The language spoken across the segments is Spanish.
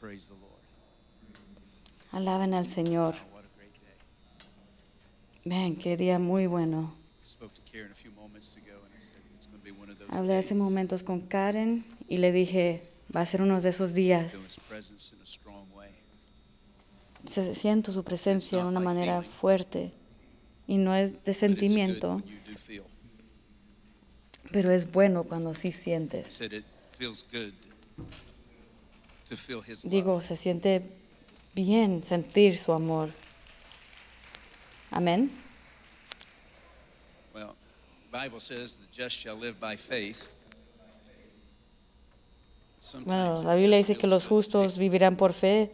Praise the Lord. Alaben al Señor. Ven, qué día muy bueno. Hablé hace momentos con Karen y le dije, va a ser uno de esos días. Se- Siento su presencia de una manera fuerte y no es de sentimiento, pero es bueno cuando sí sientes. Digo, se siente bien sentir su amor. Amén. Well, Bible says the just shall live by faith. Bueno, la Biblia dice que los justos vivirán por fe,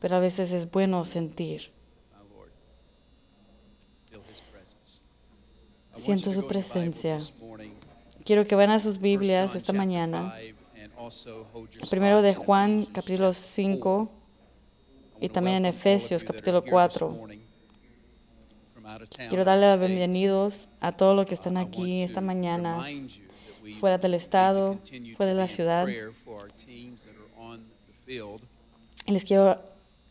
pero a veces es bueno sentir. Siento su presencia. Quiero que vayan a sus 1 Biblias esta mañana. 5, and also hold your Primero de Juan, capítulo chapter 5, 4. y también en Efesios, capítulo here this 4. morning from out of town, Quiero darle state. bienvenidos a todos los que están aquí esta mañana, fuera del estado, fuera de la ciudad. prayer for our teams that are on the field. Y les quiero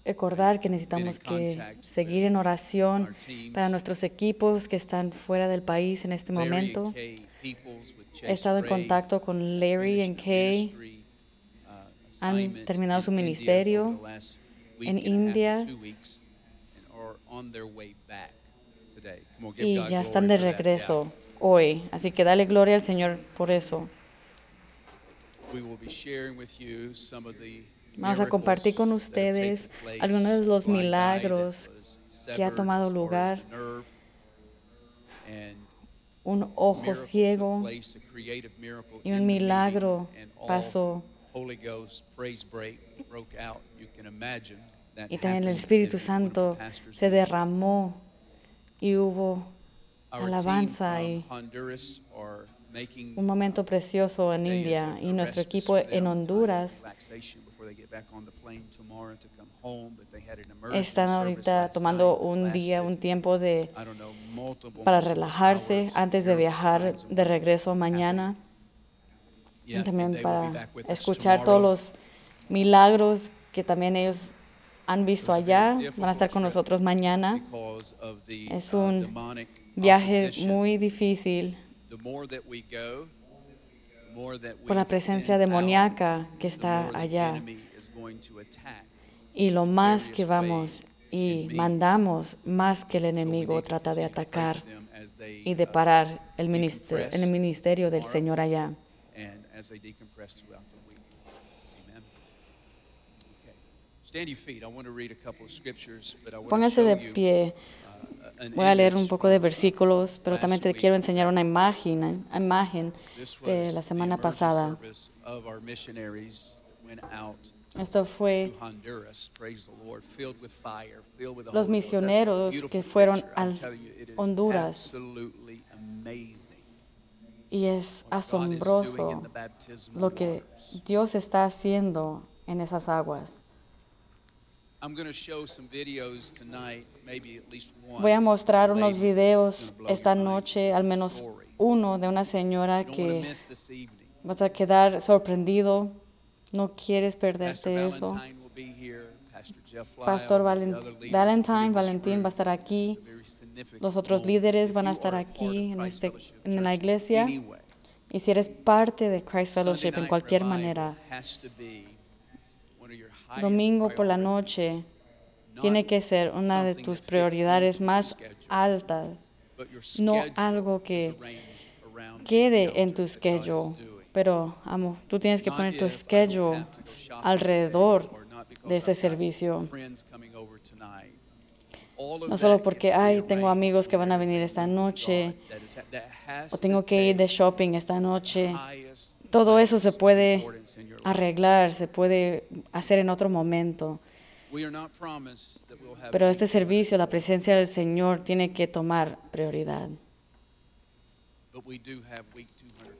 recordar que necesitamos que seguir en oración para nuestros equipos que están fuera del país en este momento. He estado en contacto con Larry the Kay uh, Han terminado in su ministerio en and India. and y ya están de regreso hoy. Así que dale gloria al Señor por eso. Vamos a compartir con ustedes algunos de los milagros que ha tomado lugar. Un ojo ciego y un milagro pasó. Y también el Espíritu Santo se derramó y hubo alabanza y un momento precioso en India y nuestro equipo en Honduras están ahorita tomando un día, un tiempo de para relajarse antes de viajar de regreso mañana. Y también para escuchar todos los milagros que también ellos han visto allá. Van a estar con nosotros mañana. because of the, Es uh, un demonic Viaje muy difícil. Por la presencia demoníaca que está allá. Y lo más que vamos y mandamos, más que el enemigo trata de atacar y de uh, parar el ministerio, el ministerio del. Señor allá. and as they decompress throughout the week. Amen. Okay. Stand your feet. I want to read a couple of scriptures, but I want to Pónganse de pie. uh, Voy a leer un poco de versículos, pero también te quiero enseñar una imagen, una imagen de la semana pasada. Esto fue Los a misioneros que fueron is Honduras. y es asombroso lo que. Dios está haciendo en esas aguas. I'm going to show some videos tonight, maybe at least one. Voy a mostrar unos videos esta noche, al a menos uno de una señora que vas a quedar sorprendido. No quieres perderte eso. Valentine Pastor Valentine, this Valentín va a estar aquí. Los otros líderes van a estar aquí en, este, en la iglesia. Y si eres parte de Christ Fellowship en cualquier manera, domingo por la noche tiene que ser una de tus prioridades más altas. no algo que Quede en tu schedule. Pero, amo, tú tienes que poner tu schedule alrededor de got servicio. No solo porque, ay, tengo amigos que van a venir esta noche, o tengo que ir de shopping esta noche. Todo eso se puede arreglar, se puede hacer en otro momento. Pero este servicio, la presencia del Señor, tiene que tomar prioridad. but we do have week 242.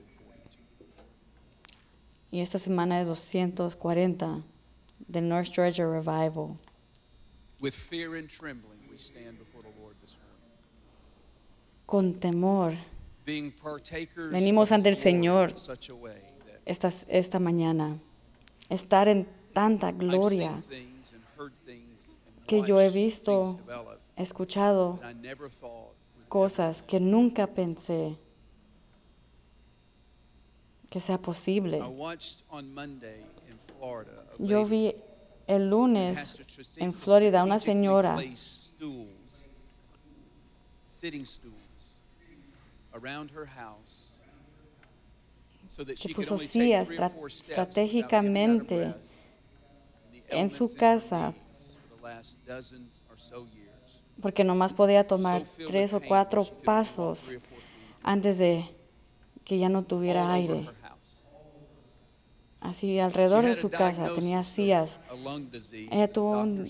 Y esta semana es 240 del North Georgia Revival. With fear and trembling, we stand before the Lord this morning. Con temor, Being partakers Venimos ante el Señor. Esta, esta mañana. Estar en tanta gloria que yo he visto, escuchado cosas que nunca pensé que sea posible. Yo vi el lunes en Florida una señora que puso sillas estratégicamente en su casa. porque nomás podía tomar tres o cuatro pasos antes de que ya no tuviera aire. Así alrededor de su casa tenía sillas. Ella tuvo un-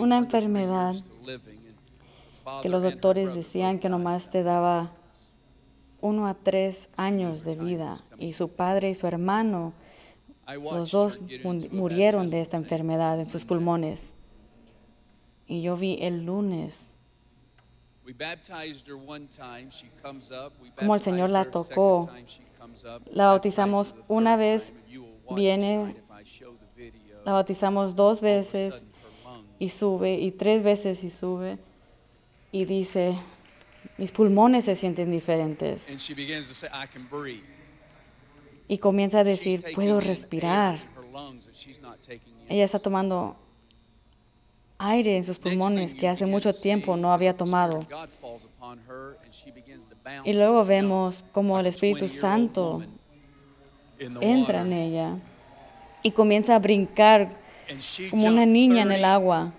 una enfermedad que los doctores decían que nomás te daba uno a tres años de vida. y su padre y su hermano, los dos murieron de esta enfermedad en sus pulmones. Y yo vi el lunes. Cómo el Señor la tocó. La bautizamos una vez, viene, la bautizamos dos veces y sube y tres veces y sube y dice, mis pulmones se sienten diferentes. And she begins to say, I can breathe. Y comienza a decir, puedo respirar. Ella está tomando aire en sus pulmones que hace mucho tiempo no había tomado. Y luego vemos cómo el Espíritu 20-year-old Santo entra en ella y comienza a brincar como una niña en el 38 agua.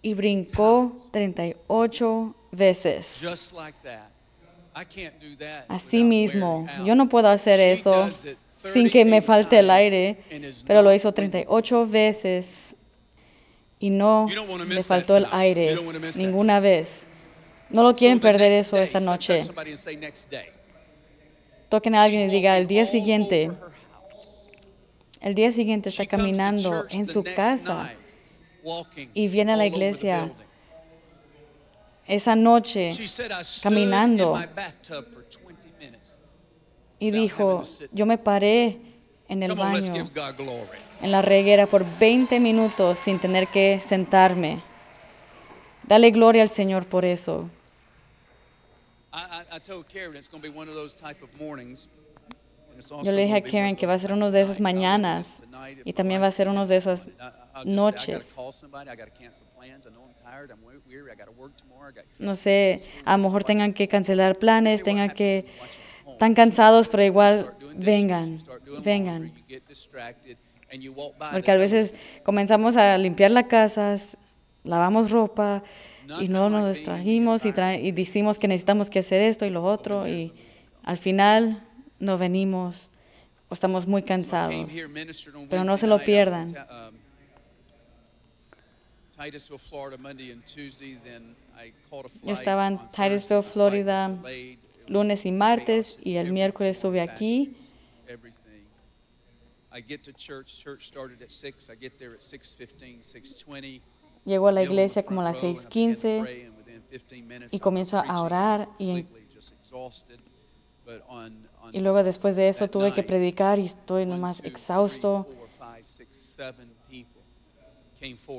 Y brincó 38 veces. Así mismo, yo no puedo hacer eso sin que me 38 falte el aire, pero lo hizo winded. 38 veces y no le faltó el aire ninguna vez. No lo quieren perder eso esa noche. Toquen a alguien y diga, el día siguiente, el día siguiente está caminando en su casa. y viene a la iglesia esa noche She said, "I stood caminando. in my bathtub for 20 minutes." y dijo, yo me paré en el baño, en la reguera por 20 minutos sin tener que sentarme. Dale gloria al Señor por eso. I, I, I told Karen it's going to be one of those type of mornings. and it's also Yo le dije a Karen que va a ser uno de esas mañanas y también va a ser uno de esas noches. No sé, a lo mejor tengan que cancelar planes, tengan que, están cansados, pero igual vengan, vengan. Porque a veces comenzamos a limpiar la casa, s- lavamos ropa y no nos distrajimos y, tra- y decimos que necesitamos que hacer esto y lo otro y al final no venimos o estamos muy cansados. Pero no se lo pierdan. um, Titusville, Florida, Monday and Tuesday, then I caught a Yo estaba en. Titusville, Florida, lunes y martes y el miércoles estuve aquí. I get to church, church started at 6, I get there at 6:15, 6:20. Llego a la iglesia como a las row, and I begin to 6:15 pray, and within 15 minutes, y comienzo a orar y y luego después de eso tuve que predicar y estoy nomás exhausto.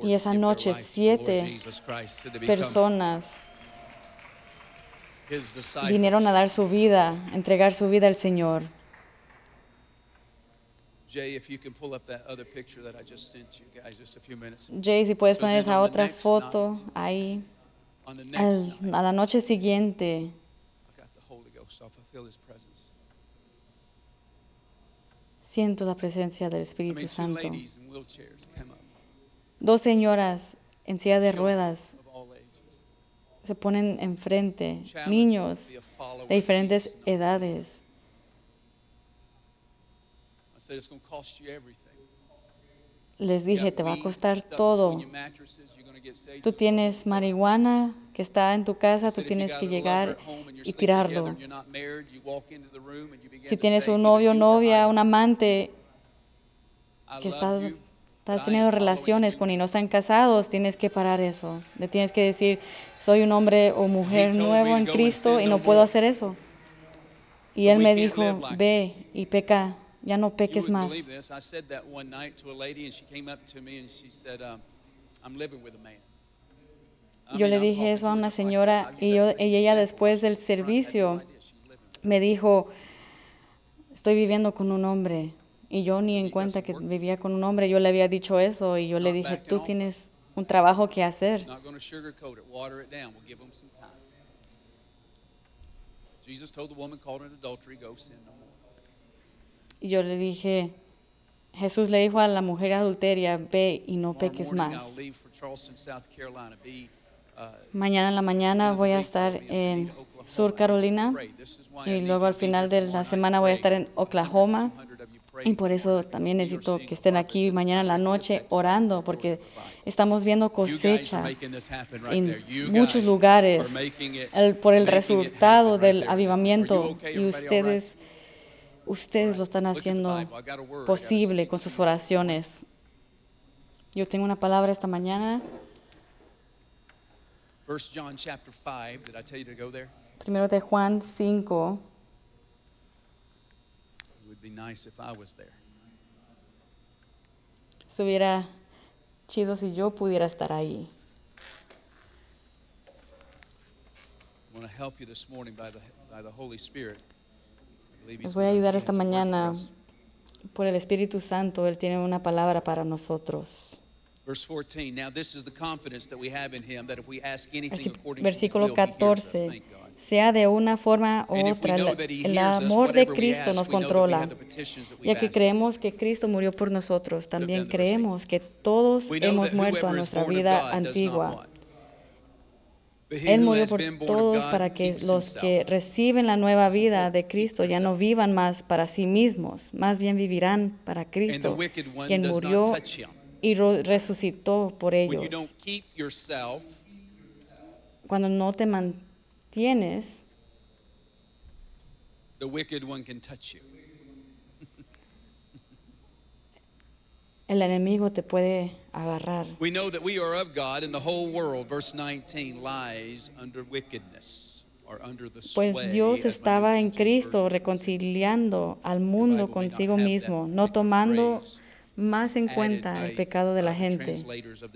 Y esa noche siete Personas vinieron a dar su vida, a entregar su vida al Señor. Jay, if you can pull up that other picture that I just sent you guys just a few minutes. Jay, si puedes poner esa otra foto night, ahí. On the next Al- night, a la noche siguiente I got the Holy Ghost, so I feel his presence. siento la presencia del I Espíritu mean, Santo. ladies in wheelchairs come up, Dos señoras en silla de ruedas se ponen enfrente, niños de diferentes edades. I said it's going to cost you everything. Les dije, te va a costar todo. Tú tienes marihuana que está en tu casa, tú tienes que llegar y tirarlo. Si tienes un novio, novia, un amante que está- estás teniendo relaciones con y no están casados, tienes que parar eso. Le tienes que decir, soy un hombre o mujer nuevo en Cristo y no puedo hacer eso. Y él me dijo, ve y peca ya no peques más. believe this. I said that one night to a lady, and she came up to me and she said, um, "I'm living with a man." I Yo le dije eso a una señora y, yo, y ella después del servicio me dijo, estoy viviendo con un hombre. Y yo ni en cuenta que vivía con un hombre, yo le había dicho eso y yo le dije, tú tienes un trabajo que hacer. Time. Jesus told the woman caught in adultery, go sin no more. Y yo le dije, Jesús le dijo a la mujer adulteria, ve y no peques más. Uh, Mañana en la mañana voy a estar en Sur Carolina y luego al final de la semana voy a estar en Oklahoma. Y por eso también necesito que estén aquí mañana en la noche orando, porque estamos viendo cosecha en muchos lugares. el- por el resultado del avivamiento y ustedes, ustedes lo están haciendo posible con sus oraciones. Yo tengo una palabra esta mañana, First John chapter 5. Did I tell you to go there? primero de Juan 5. It would be nice if I was there. Estuviera chido si yo pudiera estar ahí. I want to help you this morning by the, by the Holy Spirit. Les voy a ayudar esta mañana. Por el Espíritu Santo, Él tiene una palabra para nosotros. Verse 14. Now this is the confidence that we have in him that if we ask anything Versi- according to his Versículo will, he hears us. 14. Thank God. Sea de una forma u otra, el amor de Cristo nos controla. Ya que creemos que Cristo murió por nosotros, también creemos que todos hemos muerto a nuestra vida antigua. Él murió por todos para que los que reciben la nueva vida de Cristo ya no vivan más para sí mismos, más bien vivirán para Cristo, quien murió y resucitó por ellos. Cuando no te mantienes, the wicked one can touch you. El enemigo te puede agarrar. We know that we are of God, and the whole world, verse 19, lies under wickedness or under the sway. Pues Dios my estaba en Cristo reconciliando al mundo consigo mismo, no tomando más en cuenta el pecado de la gente. of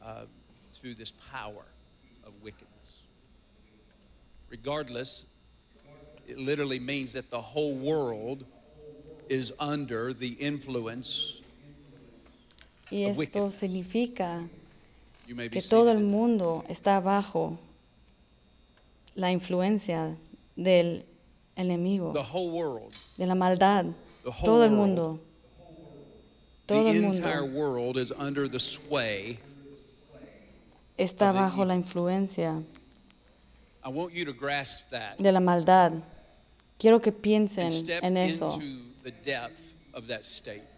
uh, of. Regardless, it literally means that the whole world is under the influence. Y esto significa que todo el mundo está bajo la influencia del enemigo, The whole world, de la maldad. the whole Todo el world, mundo, todo the el mundo world is under the sway. está bajo la influencia I want you to grasp that de la maldad. Quiero que piensen en eso. The depth of that statement.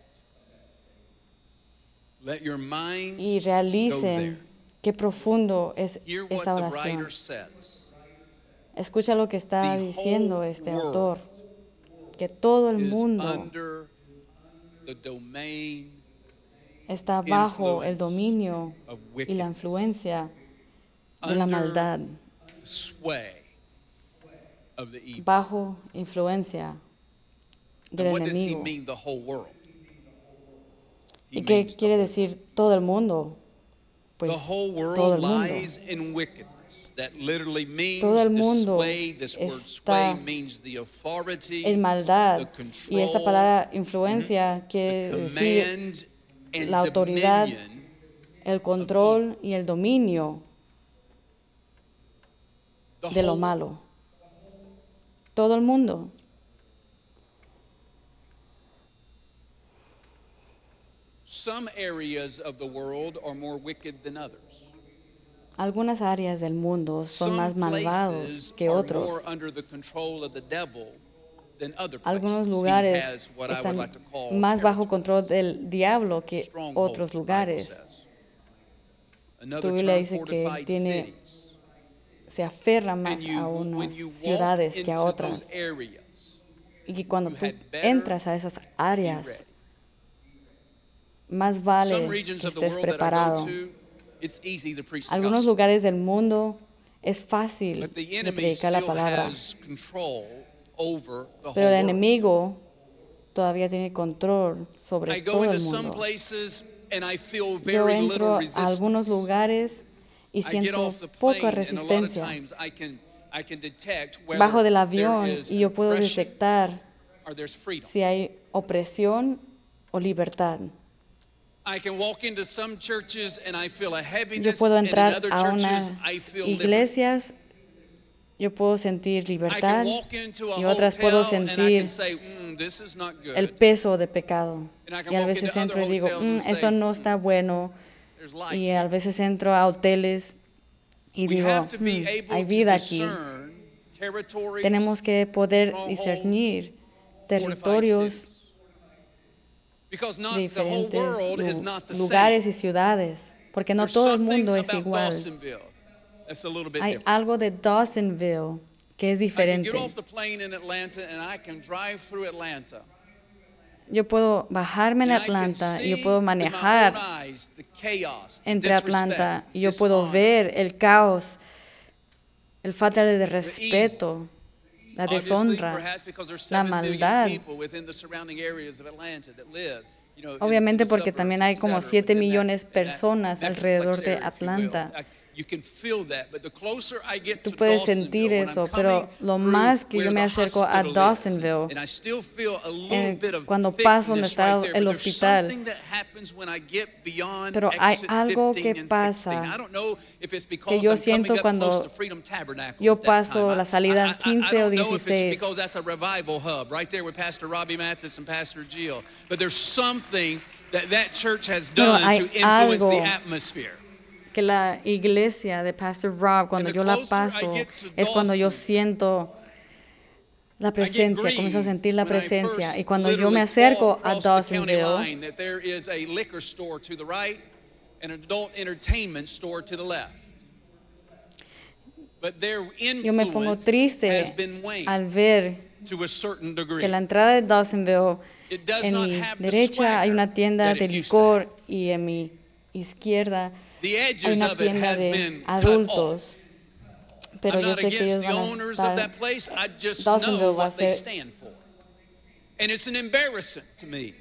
Let your mind y realicen qué profundo es Hear what esa the oración. writer says. Escucha lo que está The diciendo este autor, que todo el mundo está bajo el dominio y la influencia de la maldad, bajo influencia del And what does he enemigo. mean, the whole world? He ¿Y qué means the quiere whole- decir todo el mundo? Pues the whole todo el world mundo. lies in wickedness. That literally means Todo el the mundo sway. This word está means the authority, en maldad. the Y esta control, palabra influencia the quiere decir command, and la autoridad, dominion el control y el dominio the de lo whole malo. Todo el mundo. Some areas of the world are more wicked than others. Algunas áreas del mundo son más malvados que otros. more under the control of the devil than other places. Algunos lugares están más bajo control del diablo que otros lugares. Another Biblia dice que tiene. Se aferra más a unas ciudades que a otras. Y que cuando tú entras a esas áreas. Más vale que estés preparado. Algunos lugares del mundo es fácil de predicar la palabra, Pero el enemigo todavía tiene control sobre todo el mundo. Yo entro a algunos lugares y siento poca resistencia. Bajo del avión y yo puedo detectar si hay opresión o libertad. Yo puedo entrar a unas iglesias, yo puedo sentir libertad can walk into a y otras puedo hotel and I sentir mm, el peso de pecado. Y a veces entro y digo, "Mm, esto no está bueno. There's light. Y a veces entro a hoteles y we digo, have to be "Mm, able hay to vida aquí. Tenemos que poder discernir territorios de diferentes lugares y ciudades, porque no todo el mundo es igual. Hay algo de Dawsonville que es diferente. Yo puedo bajarme en Atlanta y yo puedo manejar entre Atlanta y yo puedo ver el caos, el falta de respeto, la deshonra. la 7 billion maldad. Obviamente porque también hay como cetera, 7 within that- millones that personas alrededor de. Atlanta. I- You can feel that, but the closer I get Tú to puedes sentir eso, pero lo más que yo me the acerco a Dawsonville, and I still feel a little en- bit of cuando paso donde está el but there's hospital, something that happens when I get beyond Pero hay algo 15 que and pasa 16. I don't know if it's que because yo siento cuando yo paso la salida I- I- 15 I o don't know if it's 16. because that's a revival hub right there with Pastor Robbie Mathis and Pastor Jill. But there's something that that church has Pero done hay to influence the algo atmosphere. Que la iglesia de Pastor Rob, cuando yo la paso, es cuando yo siento la presencia, comienzo a sentir la presencia. Y cuando yo me acerco a Dawsonville, line, that there is a liquor store to the right and an adult entertainment store to the left. But their yo me pongo triste al ver que la entrada de Dawsonville, en mi derecha hay una tienda de licor y en mi izquierda hay edges una of it tienda has de been cut off. adultos. Pero I'm yo not sé que against ellos the van a owners of estar that place. I just Dawsonville know va a what they ser- stand for. And it's an embarrassment to me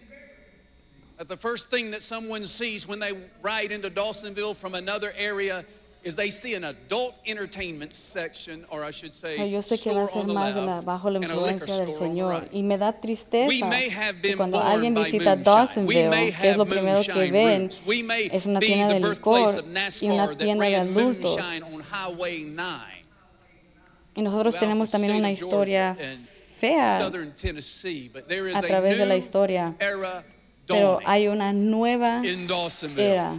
that the first thing that someone sees when they ride into Dawsonville from another area is they see an adult entertainment section, or I should say, Pero yo sé que va a store ser on the más de la, left bajo la and a liquor influencia del Señor. Y me da We tristeza may have que been cuando alguien visita Dawsonville, may que es lo primero que ven, roots. We may es una be tienda the de birthplace licor of y una NASCAR that tienda de ran adultos. moonshine on Highway 9. Y nosotros tenemos también una historia fea Southern Tennessee, but there is a través de la historia, era pero hay una nueva in Dawsonville. era,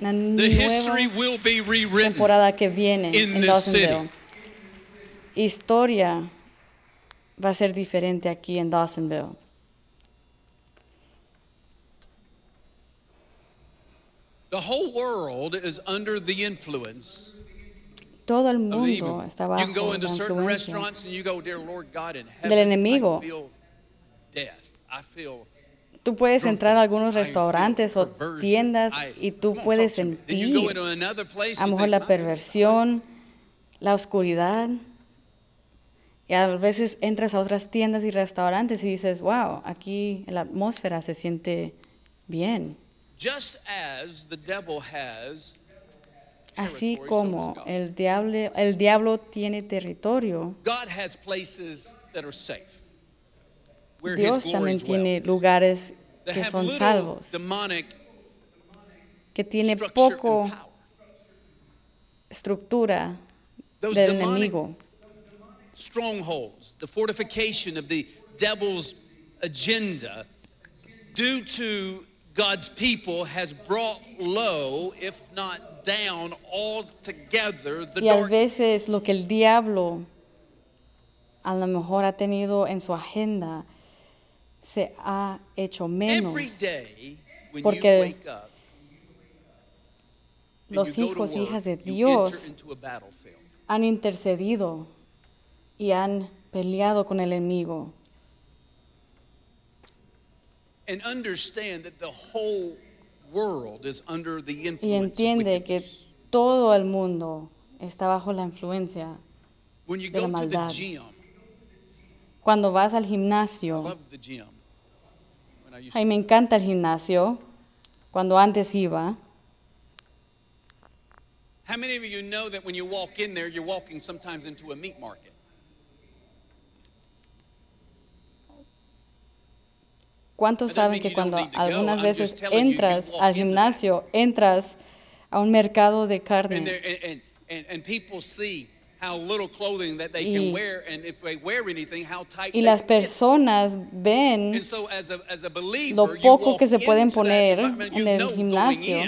una The history nueva will be rewritten. temporada que viene in en this Dawsonville. Historia va a ser diferente aquí en Dawsonville. The whole world is under the influence Todo el mundo está You can bajo go la into certain influencia. restaurants and you go, dear Lord God in heaven, Del enemigo. I feel death. I feel Tú puedes entrar a algunos restaurantes o tiendas y tú puedes sentir a lo mejor la "My goodness, perversión, la oscuridad. Y a veces entras a otras tiendas y restaurantes y dices, wow, aquí la atmósfera se siente bien. Just as the devil has Así como el diablo, el diablo tiene territorio, God has places that are safe. Dios también tiene lugares que son salvos, que tiene poco estructura del enemigo. strongholds, the fortification of the devil's agenda, due to God's people, has brought low, if not down altogether, the Y a veces lo que el diablo a lo mejor ha tenido en su agenda se ha hecho menos. Every day when Porque los hijos work, hijas de Dios. Han intercedido y han peleado con el enemigo. And understand that the whole world is under the Y influence entiende que todo el mundo está bajo la influencia. When you de la go to the maldad. gym, Cuando vas al gimnasio, love the gym. When I used ay, me encanta el gimnasio, cuando antes iba. How many of you know that when you walk in there, you're walking sometimes into a meat market? ¿Cuántos saben que cuando algunas veces entras al gimnasio, entras a un mercado de carne Y- can wear, and if they wear anything, how tight y they las personas ven lo you poco que se pueden poner en el gimnasio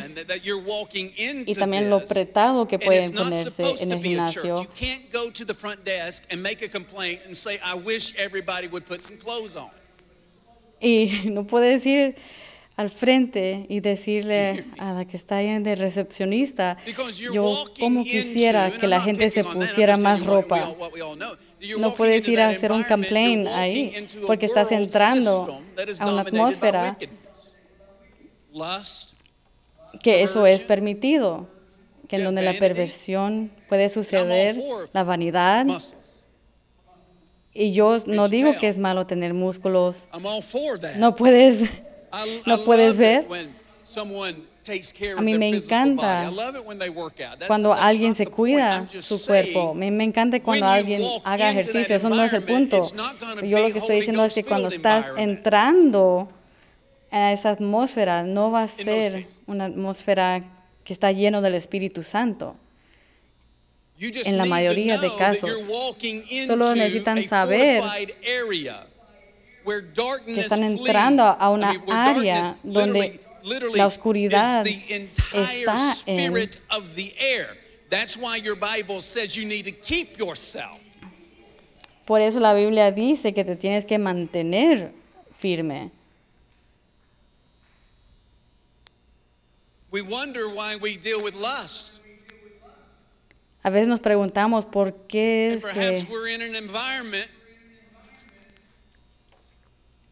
y también lo apretado que pueden ponerse en el gimnasio. You can't go to the front desk and make a complaint and say, I wish everybody would put some clothes on. Y no puedes ir al frente y decirle a la que está ahí de recepcionista, yo como quisiera que la gente se pusiera más ropa. No puedes ir a hacer un complaint ahí, porque estás entrando a una atmósfera que eso es permitido, que en donde la perversión puede suceder, la vanidad, y yo no digo que es malo tener músculos, no puedes, no puedes ver. A mí me encanta cuando alguien se cuida su cuerpo. Me, me encanta cuando alguien haga ejercicio. Eso no es el punto. Yo lo que estoy diciendo es que cuando estás entrando a esa atmósfera, no va a ser una atmósfera que está lleno del Espíritu Santo. En la mayoría de casos. Solo necesitan a saber que están entrando a una área donde la oscuridad está en- spirit of the air. That's why your Bible says you need to keep yourself. Por eso la Biblia dice que te tienes que mantener firme. We wonder why we deal with lust. A veces nos preguntamos por qué es que we're in an environment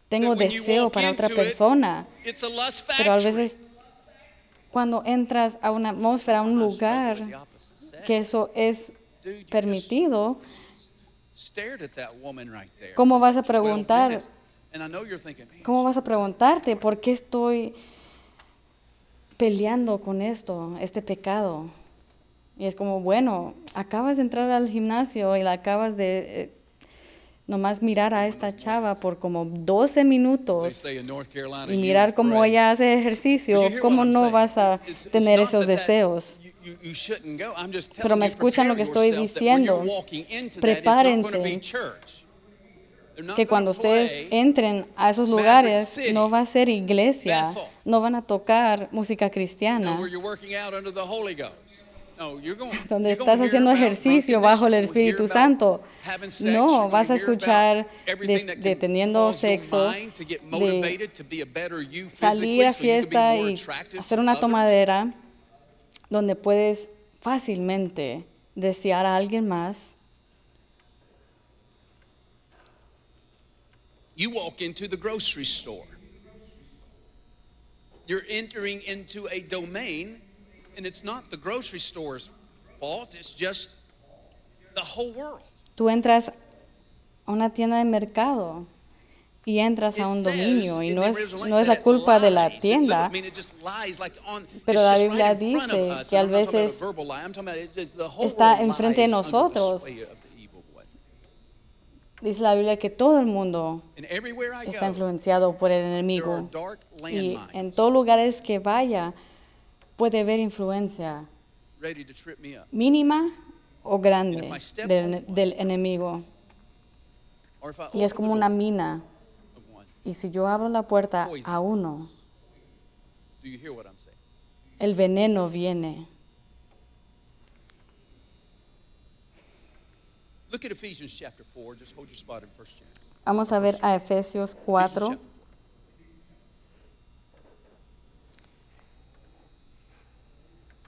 tengo deseo para otra persona. Pero a veces cuando entras a una atmósfera, a un lugar, que eso es permitido, ¿cómo vas a for 12 preguntar? minutes. And I know you're thinking, "Man, ¿Cómo vas a preguntarte por qué estoy peleando con esto, este pecado? Y es como, bueno, acabas de entrar al gimnasio y la acabas de eh, nomás mirar a esta chava por como 12 They minutos y mirar cómo ella hace ejercicio, ¿cómo no vas a tener esos deseos? Pero me escuchan lo que estoy diciendo. Prepárense que cuando ustedes entren a esos lugares no va a ser iglesia, no van a tocar música cristiana, donde estás haciendo ejercicio bajo el Espíritu Santo. No, vas a escuchar de, de teniendo sexo, de salir a fiesta y hacer una tomadera donde puedes fácilmente desear a alguien más. You walk into the grocery store. You're entering into a domain, Tú entras a una tienda de mercado y entras a un dominio y no es, no es la culpa de la tienda, doesn't mean it just lies like on- Pero la Biblia right in front of dice us. que a veces está world enfrente de nosotros. dice la Biblia que todo el mundo está influenciado por el enemigo. Y en todos lugares que vaya puede haber influencia ready to trip me up. mínima o grande del, del enemigo. Y es como una mina. Y si yo abro la puerta a uno, el veneno viene. Look at Ephesians chapter 4. Just hold your spot in first chapter. Vamos a ver a Efesios 4. Look at verse 25. It says, Therefore put, a lie, put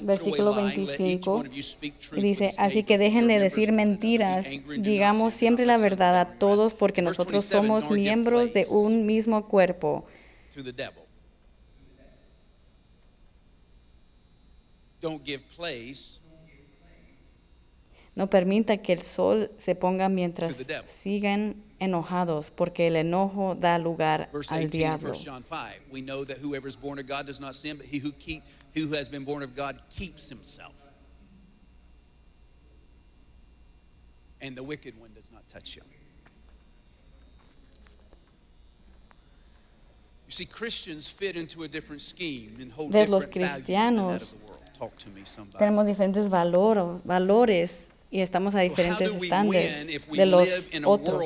Versículo away lying. Let each 25, one of you speak truth Y with dice, así que dejen de decir mentiras, digamos siempre la verdad a todos porque nosotros 27, somos miembros de un mismo cuerpo. To the devil. Don't give place No permita que el sol se ponga mientras sigan enojados, porque el enojo da lugar Verse al 18 of diablo. 1 John 5. We know that whoever is born of God does not sin, but he who, keep, who has been born of God keeps himself. And the wicked one does not touch him. You see, Christians fit into a different scheme and hold Ves, los different values than that cristianos of the world. Talk to me, somebody. Tenemos diferentes valor- valores y estamos a diferentes estándares de los otros.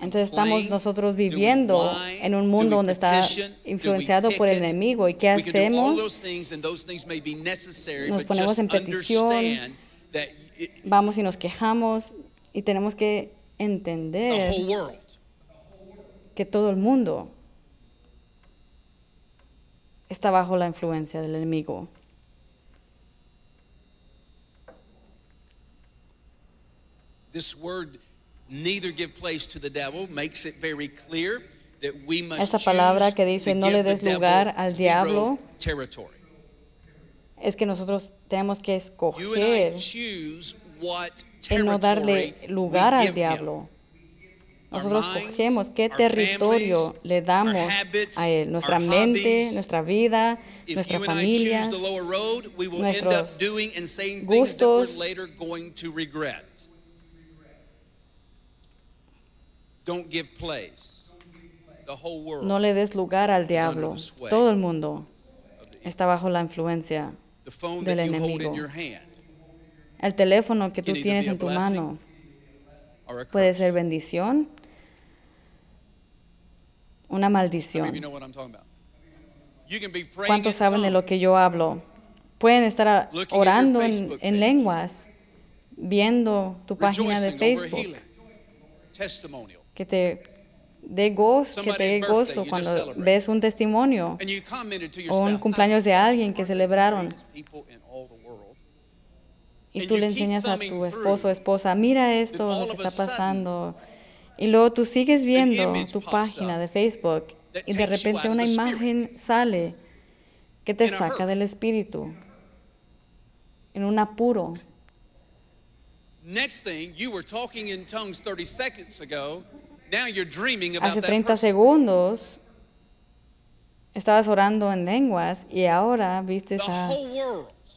Entonces estamos nosotros viviendo en un Do mundo donde está influenciado por el enemigo. ¿Y qué hacemos? Nos ponemos en petición. Vamos y nos quejamos y tenemos que entender que todo el mundo está bajo la influencia del enemigo. This word, neither give place to the devil, makes it very clear that we must Esta palabra choose que dice, "No le des lugar al diablo", territory. Es que nosotros tenemos que escoger en no darle lugar we al diablo. Nosotros cogemos qué territorio le damos a él, nuestra mente, nuestra vida, nuestra familia, choose the lower road, we will end up nuestros doing and saying things that we're gustos. later going to regret. Don't give place. The whole world. no le des lugar al diablo. Todo el mundo está bajo la influencia. the phone del that you hold enemigo. in your hand El teléfono que tú tienes en tu mano puede ser bendición, una maldición. ¿Cuántos saben de lo que yo hablo? Pueden estar orando en, en lenguas, viendo tu página de Facebook. Que te dé gozo, que te dé gozo cuando ves un testimonio o un cumpleaños de alguien que celebraron. y And tú le enseñas a tu esposo o esposa, mira esto, lo que está pasando. Y luego tú sigues viendo tu página de Facebook y de repente una imagen sale que te saca del espíritu en un apuro. Next thing, you were talking in tongues 30 seconds ago. Now you're dreaming about Hace that 30 person. segundos estabas orando en lenguas y ahora vistes a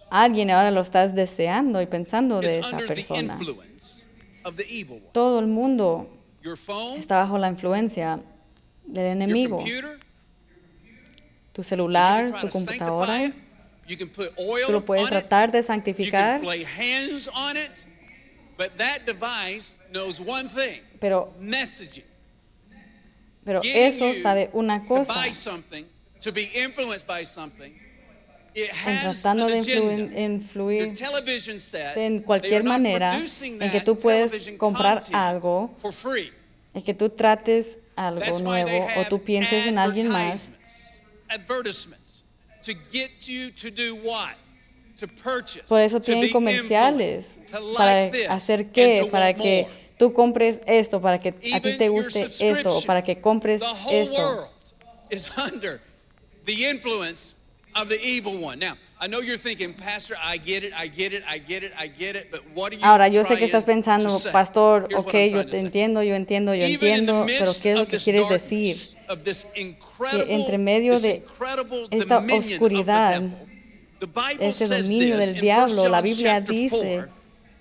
alguien y ahora lo estás deseando y pensando de esa persona. Todo el mundo está bajo la influencia del enemigo. Tu you celular, tu computadora, tú lo puedes tratar de santificar, pero, pero eso sabe una cosa, buy something, to be influenced by something. It en tratando an de influir, en cualquier manera en que tú puedes comprar algo, es que tú trates algo nuevo o tú pienses en alguien más. Por eso tienen comerciales. ¿Para hacer qué? Para que. Tú compres esto, para que a ti te guste esto, o para que compres esto. world is under the influence of the evil one. Now, I know you're thinking, Pastor, I get it, I get it, I get it, I get it, but what are you Ahora, yo sé que estás pensando, pastor, ok, yo te entiendo, yo entiendo, yo entiendo, pero ¿qué es lo que quieres decir? incredible, entre medio de esta oscuridad, este dominio del diablo, 1 la Biblia dice 4,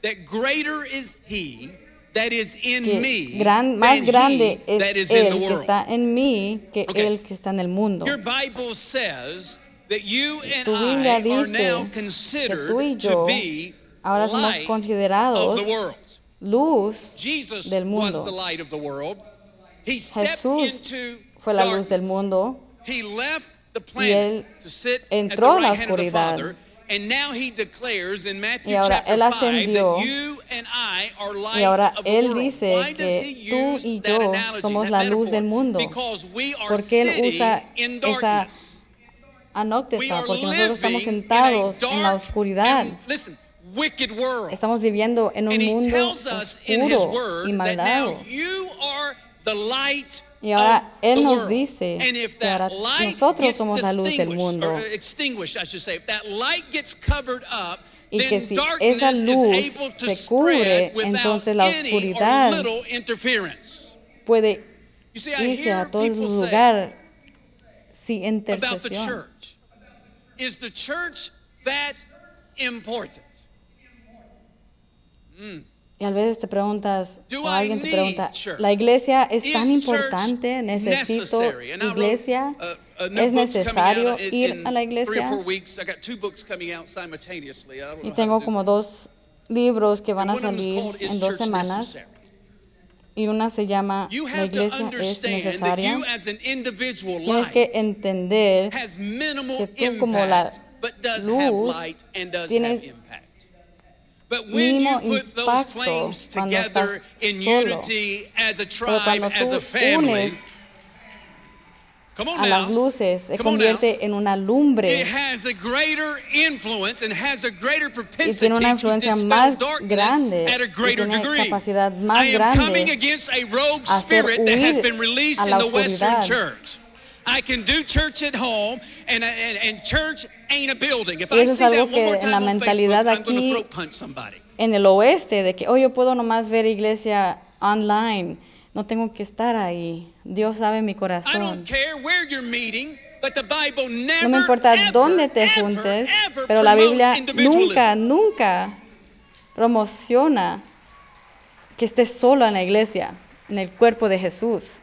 that greater is he that is in Que me gran, más grande es that is in Él the que world. está en mí que Okay. Él que está en el mundo. Your Bible says that you and Tu Biblia I are dice now que considered tú y to yo be ahora somos considerados the world. luz Jesus del was mundo. the light of the world. He stepped Jesús into fue la luz del mundo He left the él planet to sit at the entró a la right hand of the oscuridad. Father. And now he declares in Matthew Y ahora él 5 ascendió. Y ahora él dice que tú y yo somos la luz del mundo. Porque él usa esa are porque nosotros estamos sentados en la oscuridad. Estamos viviendo en un mundo oscuro y malvado. Y ahora Él nos dice que ahora nosotros somos la luz del distinguished, mundo. Y que si esa luz se cubre, entonces la oscuridad puede irse a todo lugar sin intercesión. Is the church that important? Y a veces te preguntas, o alguien te pregunta? ¿la iglesia es tan importante? ¿Necesito iglesia? uh, uh, ¿Es necesario ir a la Three or iglesia? four weeks. I got two books coming out simultaneously. I don't know Y tengo como dos libros que van a salir en dos semanas y una se llama You La iglesia es necesaria. you as an individual Tienes que entender que tú como la impact, but does have luz light and does tienes But when impacto put those flames together in unity, as a las luces se convierte en una lumbre. Y tiene una influencia más grande y tiene una capacidad más grande a hacer huir a la oscuridad. Y I eso es algo que en la mentalidad I'm going aquí- to throat punch somebody. en el oeste de que, oh, yo puedo nomás ver iglesia online, no tengo que estar ahí. Dios sabe mi corazón. No me importa dónde te juntes, pero la Biblia nunca, nunca promociona que estés solo en la iglesia, en el cuerpo de Jesús,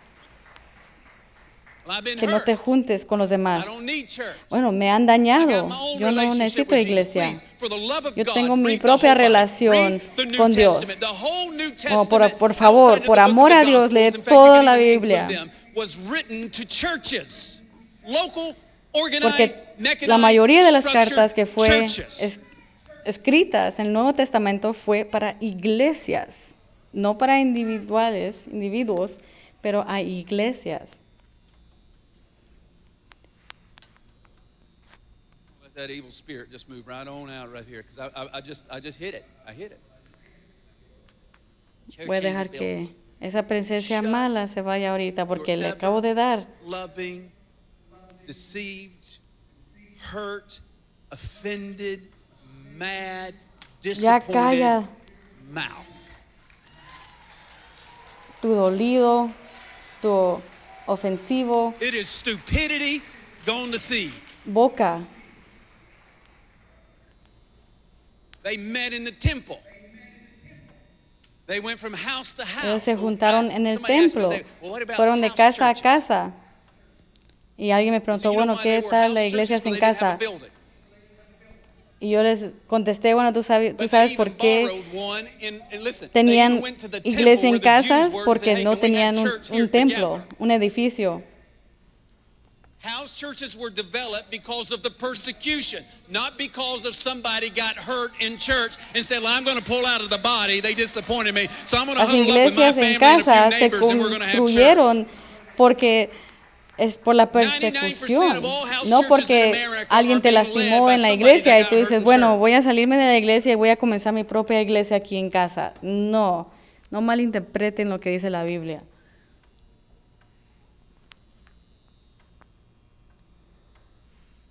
que no te juntes con los demás. Bueno, me han dañado. Yo no necesito iglesia. Yo tengo mi propia relación con Dios. Como por- por favor, por amor a Dios, lee toda la Biblia. Porque la mayoría de las cartas que fue es- escritas en el Nuevo Testamento fue para iglesias, no para individuales, individuos, pero a iglesias. That evil spirit just move right on out right here, because I, I, I just, I just hit it. I hit it. Voy a dejar que esa presencia mala se vaya ahorita porque le acabo de dar. loving, deceived, hurt, offended, mad, Ya calla mouth. tu dolido, tu ofensivo, It is stupidity gone to seed. boca. They met in the temple. They went from house to house. Ellos se juntaron en el templo, fueron de casa a casa. Y alguien me preguntó, bueno, ¿qué tal la iglesia sin casa? Y yo les contesté, bueno, tú sabes, tú sabes por qué tenían iglesia en casas porque said, "Hey, no tenían un, templo, together?" un edificio. House churches were developed because of the persecution, not because of somebody got hurt in church and said, well, I'm going to pull out of the body. They disappointed me, so I'm going to Las huddle up with my iglesias en family and a casa se neighbors and we're going to have church. construyeron porque es por la 99% persecución, no porque alguien te lastimó en la iglesia y tú dices, bueno, voy a salirme de la iglesia y voy a comenzar mi propia iglesia aquí en casa. No, no malinterpreten lo que dice la Biblia. So instead of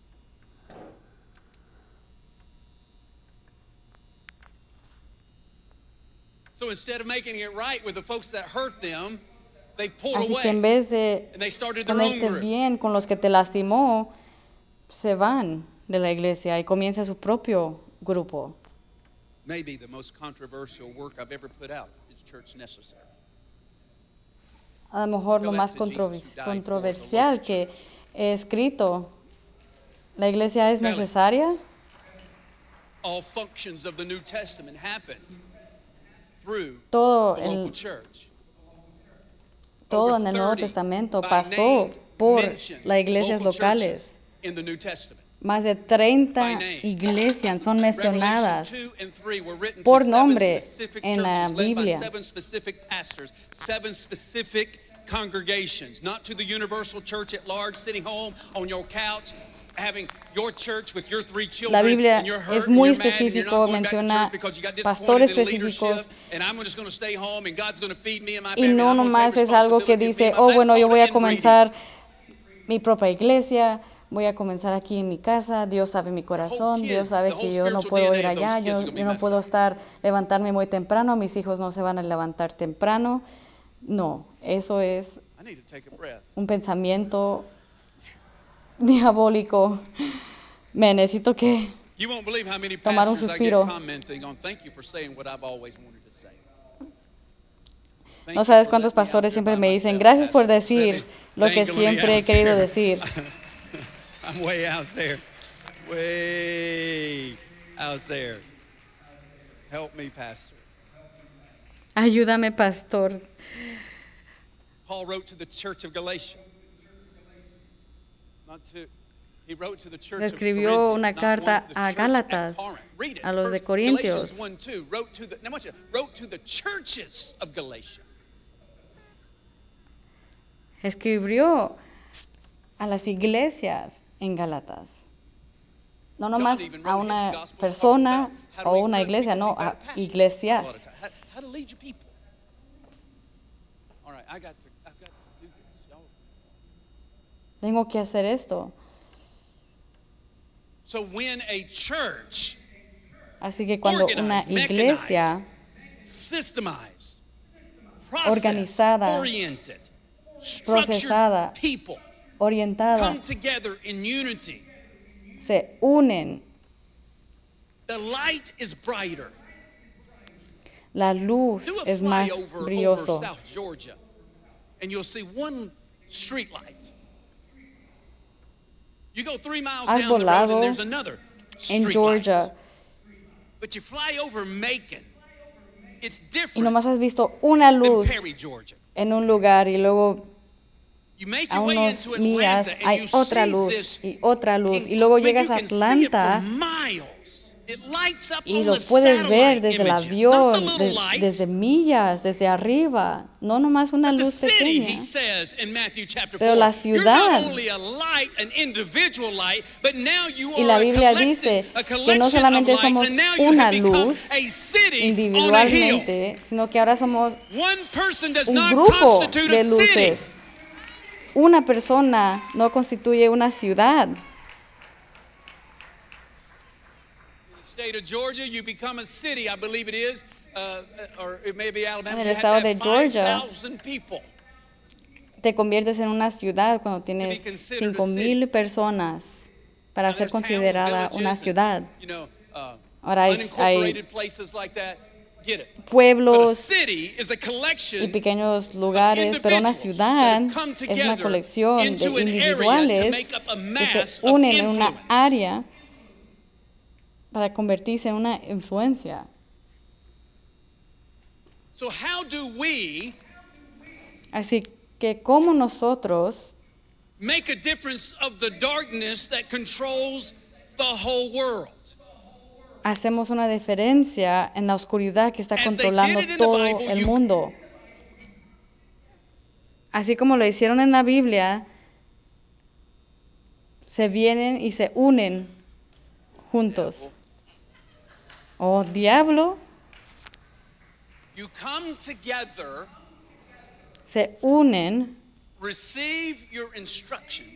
making it right with the folks that hurt them, they pulled Así que en vez de ponerte bien con los que te lastimó, se van de la iglesia y comienza su propio grupo. Maybe the most controversial work I've ever put out is Church Necessary. A lo mejor lo más controversial que he escrito, ¿la iglesia es necesaria? All functions of the New Testament happened Todo, el, todo en el Nuevo 30 Testamento pasó por las iglesias local locales. Más de 30 By name. iglesias son mencionadas 2 and 3 were written por nombre en la Biblia. congregations, not to the universal church at large, sitting home on your couch, having your church with your three children. La Biblia es muy específico, menciona pastores específicos. Y no nomás es algo que dice, being my-" oh bueno, yo voy a comenzar mi propia iglesia, voy a comenzar aquí en mi casa, Dios sabe mi corazón, Dios sabe que yo no puedo ir allá, yo, yo no puedo estar, levantarme muy temprano, mis hijos no se van a levantar temprano. No, eso es un pensamiento diabólico. Me necesito que Tomar un suspiro. no sabes cuántos pastores siempre me dicen, gracias por decir lo que siempre he querido decir. I'm way out there. Way out there. Help me, Pastor. Ayúdame, pastor. Paul wrote to the church of Galatia. Not to, he wrote to the church Le escribió una carta a Gálatas, a los de Corintios. Galatians 1, 2, wrote to the, now watch it, wrote to the churches of Galatia. Escribió a las iglesias en Galatas. No nomás a una persona o una iglesia, no, a iglesias. a lot of times. How, how to lead your people. All right, I got to, I've got to do this. Y'all. Tengo que hacer esto. So when a church Así que cuando una iglesia Organizada, procesada, people orientada come together in unity, se unen, the light is brighter. la luz es más Georgia, and you'll see one street light. You go three miles Has volado and there's another En Georgia light. But you fly over Macon, it's y nomás has visto una luz en un lugar y luego a unos millas hay otra luz y otra luz y luego llegas a Atlanta y lo the puedes ver desde el avión, little de- light. desde millas, desde arriba, no nomás una luz pequeña. Pero 4, la ciudad- not only a light, an individual light, but now you Y are la Biblia dice que no solamente somos una luz individualmente, sino que ahora somos un grupo de a city. luces. Una persona no constituye una ciudad. In the state of Georgia, you become a city, I believe it is, uh, or it may be Alabama. En el estado de Georgia, 5,000 people. Te conviertes en una ciudad cuando tienes considered a cinco mil personas para Now, ser considerada una and, ciudad. You know, uh, Ahora hay- a Pueblos y pequeños lugares, pero una ciudad es una colección de individuales que se unen en una área para convertirse en una influencia. So how do we Así que como nosotros make a difference of the darkness that controls the whole world? hacemos una diferencia en la oscuridad que está As controlando todo Bible, el mundo. Así como lo hicieron en la Biblia, se vienen y se unen juntos. Oh, diablo, You come together, se unen, receive your instructions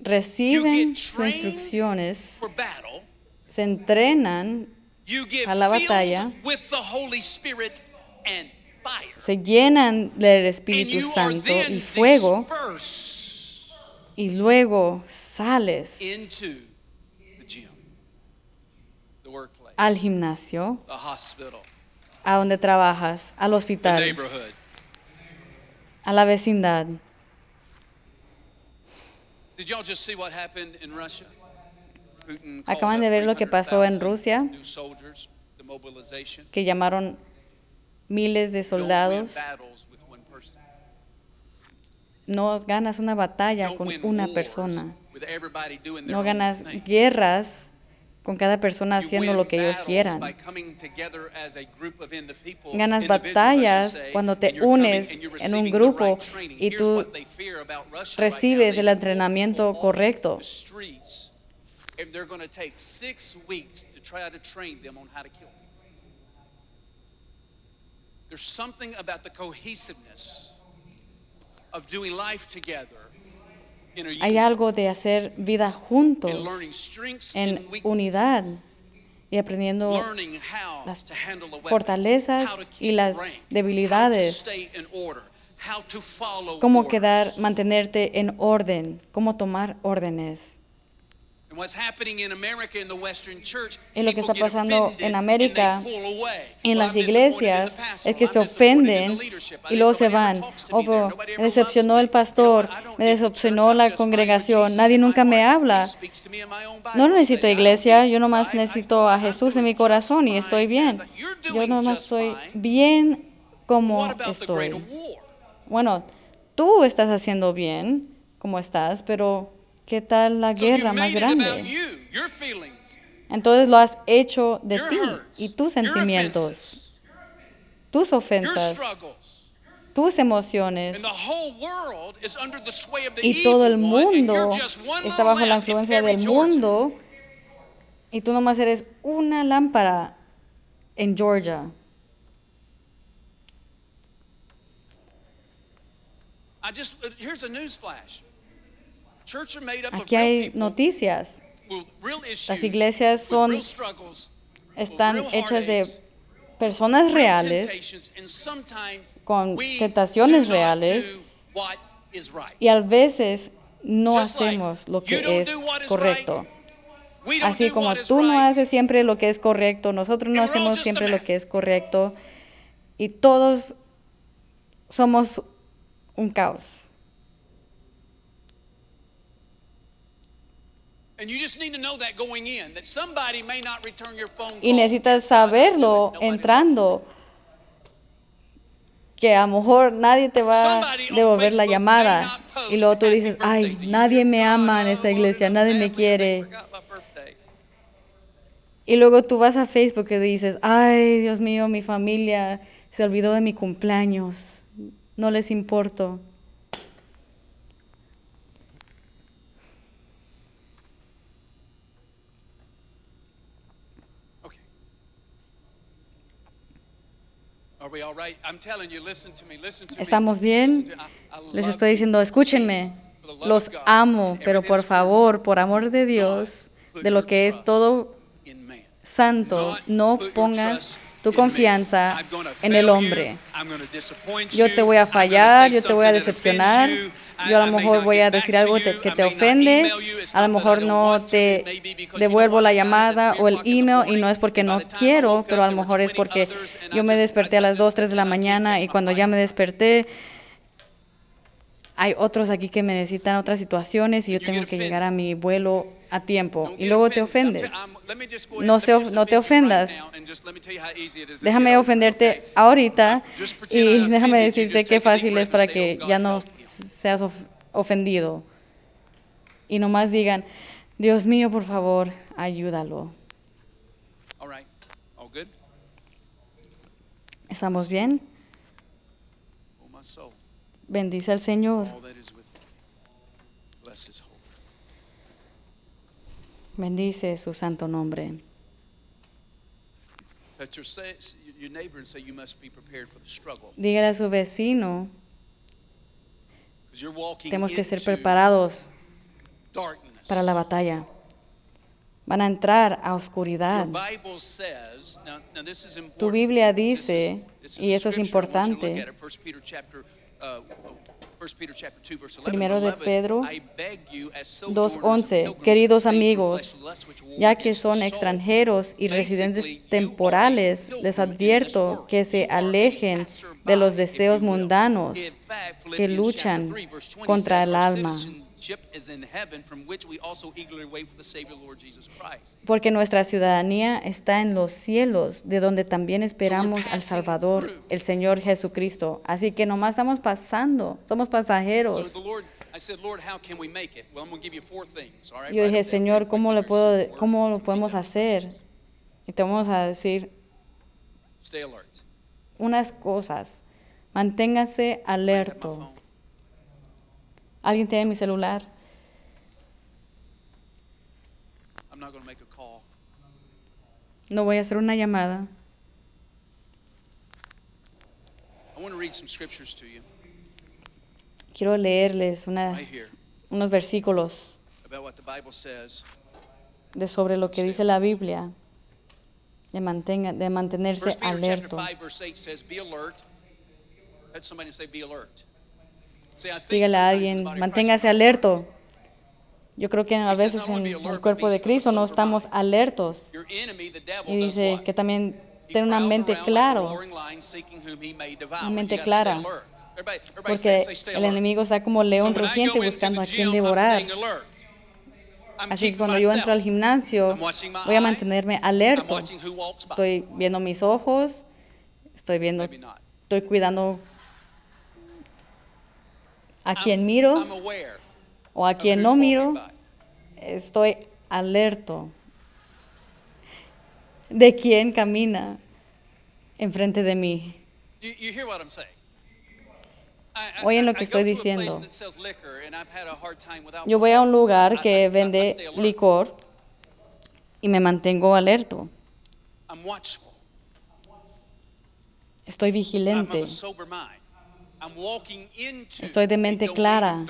reciben sus instrucciones, for battle. se entrenan, You get a la batalla. with the Holy Spirit and fire. se llenan del And Espíritu you are Santo then y fuego, dispersed y luego sales into the gym, the workplace, al gimnasio, a donde trabajas, al hospital, a la vecindad. Did y'all just see what happened in Russia? Putin called Acaban de ver lo que pasó en 300,000 Rusia. que llamaron miles de soldados. No ganas una batalla con una persona. No ganas guerras con cada persona haciendo lo que ellos quieran. Ganas batallas cuando te unes en un grupo y tú recibes el entrenamiento correcto. There's something about the cohesiveness of doing life together Hay algo de hacer vida juntos, en unidad y aprendiendo las fortalezas y las debilidades. cómo quedar, mantenerte en orden, cómo tomar órdenes. And what's happening in America in the Western church, Y lo que está pasando en América. En las iglesias es que se ofenden y luego se van. Oh, me decepcionó el pastor, me decepcionó la congregación, nadie nunca me habla. No necesito iglesia, yo nomás necesito a Jesús en mi corazón y estoy bien. Yo nomás estoy bien como estoy. Bueno, tú estás haciendo bien como estás, pero ¿qué tal la guerra más grande? Entonces lo has hecho de ti y tus sentimientos, tus ofensas, tus emociones. And the whole world is under the sway of the Y todo el mundo está bajo la influencia del mundo y tú nomás eres una lámpara en Georgia. I just uh, here's a news flash. Aquí hay noticias. Las iglesias son- Están hechas de personas real reales temptations, and sometimes con tentaciones reales y a veces no hacemos lo que es correcto. Así como tú no haces siempre lo que es correcto, nosotros no hacemos siempre lo que es correcto y todos somos un caos. And you just need to know that going in, that somebody may not return your phone call. Y necesitas saberlo entrando, que a lo mejor nadie te va a devolver la llamada. Y luego tú dices, ay, nadie me ama en esta iglesia, nadie me quiere. Y luego tú vas a Facebook y dices, ay, Dios mío, mi familia se olvidó de mi cumpleaños, no les importo. Okay. Are we all right? I'm telling you, listen to me, listen to me. ¿Estamos bien? Les estoy diciendo, escúchenme, los amo, pero por favor, por amor de Dios, de lo que es todo santo, no pongas tu confianza en el hombre. Yo te voy a fallar, yo te voy a decepcionar, yo a lo mejor voy a decir algo que te ofende, a lo mejor no te devuelvo la llamada o el 3 o'clock in the email y no es porque no quiero, pero a lo mejor es porque 20 others, and yo me desperté a las just- 2, 3 de la mañana y cuando ya me desperté hay otros aquí que me necesitan otras situaciones y yo tengo que llegar a mi vuelo a tiempo y luego te ofendes. No no te ofendas. Déjame ofenderte ahorita y déjame decirte qué fácil es para que "Oh, God, ya no help him." Seas of- ofendido. Y nomás digan, Dios mío, por favor, ayúdalo. All right. All good? ¿Estamos bien? Oh, my soul. Bendice al Señor. Bendice su santo nombre. Dígale a su vecino, tenemos que ser preparados para la batalla. Van a entrar a oscuridad. Tu Biblia dice, y eso es importante, look at it. 1 Peter chapter, 1 Peter chapter 2, verse 11. Primero de Pedro I beg you, as sojourners and 2.11, pilgrims, queridos amigos, ya que son extranjeros y residentes temporales, les advierto que se alejen de los deseos mundanos que luchan chapter 3, verse 20 contra el "Our alma. Citizenship is in heaven, from which we also eagerly wait for the Savior, Lord Jesus Christ." porque nuestra ciudadanía está en los cielos, de donde también esperamos al Salvador, el Señor Jesucristo. Así que nomás estamos pasando, somos So pasajeros. the Lord, I said, Lord, how can we make it? Well, I'm going to give you four things. All right. Yo dije. Señor, ¿cómo, le puedo. ¿cómo lo podemos hacer? Y te vamos a decir unas cosas. Manténgase alerto. ¿Alguien tiene mi celular? No voy a hacer una llamada. I want to read some scriptures to you. Quiero leerles unas unos versículos about what the Bible says. de sobre lo que dice la Biblia, de, mantenga, de mantenerse 1 Dígale a alguien, manténgase alerto. Yo creo que a veces en el cuerpo de Cristo no estamos alertos. Y dice que también tener una mente around like a claro, roaring lion, seeking whom he may devour. Una mente clara. porque el enemigo está como león rugiente buscando a quien devorar. Así que cuando yo entro al gimnasio, voy a mantenerme by. Estoy viendo mis ojos, estoy viendo, estoy cuidando a quien miro o a quien no miro. Estoy alerto de quién camina enfrente de mí. Oyen lo que estoy diciendo. Yo voy a un lugar que vende licor y me mantengo alerto. I'm watchful. Estoy vigilante. Estoy de mente clara.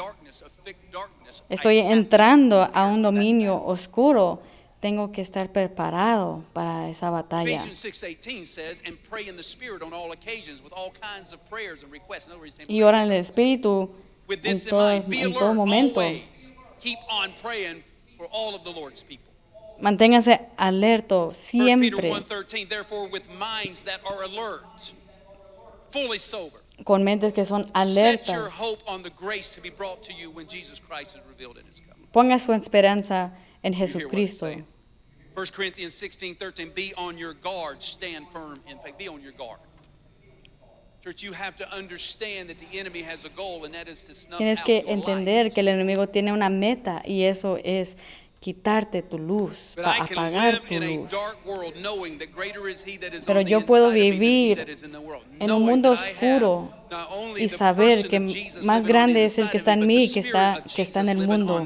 Estoy entrando a un dominio oscuro. Tengo que estar preparado para esa batalla. Ephesians 6:18 says, "And pray in the Spirit on all occasions with all kinds of prayers and requests." In other words, saying, Y ora en el Espíritu en todo, en todo momento. always. Keep on praying for all of the Lord's people. Manténgase alerto 1 Peter siempre 1:13, therefore with minds that are alert, fully sober. con mentes que son alertas. Ponga su esperanza en Jesucristo. saying? 1 Corinthians 16, 13, be on your guard, stand firm in faith. Be on your guard. Church, you have to understand that the enemy has a goal, and that is to snuff Tienes que entender que el enemigo tiene una meta y eso es quitarte tu luz, But pa- I can apagar tu luz. Pero yo puedo vivir en un mundo oscuro y saber que más grande es el que está en mí que está- que está en el mundo.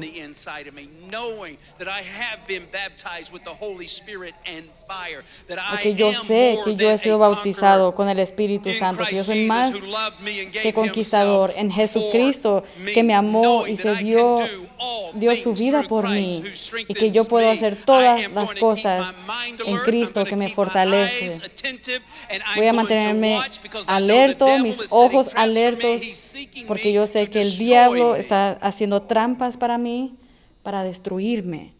Porque yo sé que yo he sido bautizado con el Espíritu Santo, que yo soy más que conquistador en Jesucristo, que me amó y se dio, dio su vida por mí y que yo puedo hacer todas las cosas en Cristo que me fortalece. Voy a mantenerme alerto, mis is setting ojos alertos, porque yo sé que el diablo está haciendo trampas para mí, para destruirme.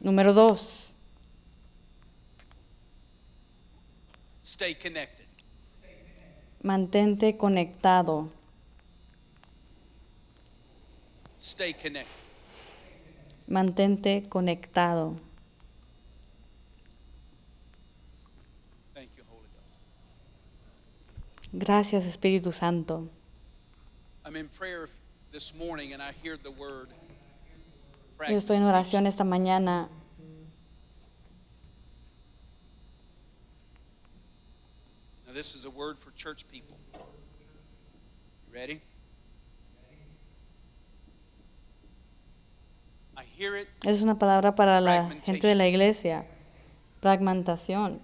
Número dos, stay connected. mantente conectado. Stay connected. Mantente conectado. Thank you, Holy Ghost. Gracias Espíritu Santo. Yo estoy en oración esta mañana this is a word for church people. You ready? I hear it. Es una palabra para la gente de la iglesia. Fragmentación.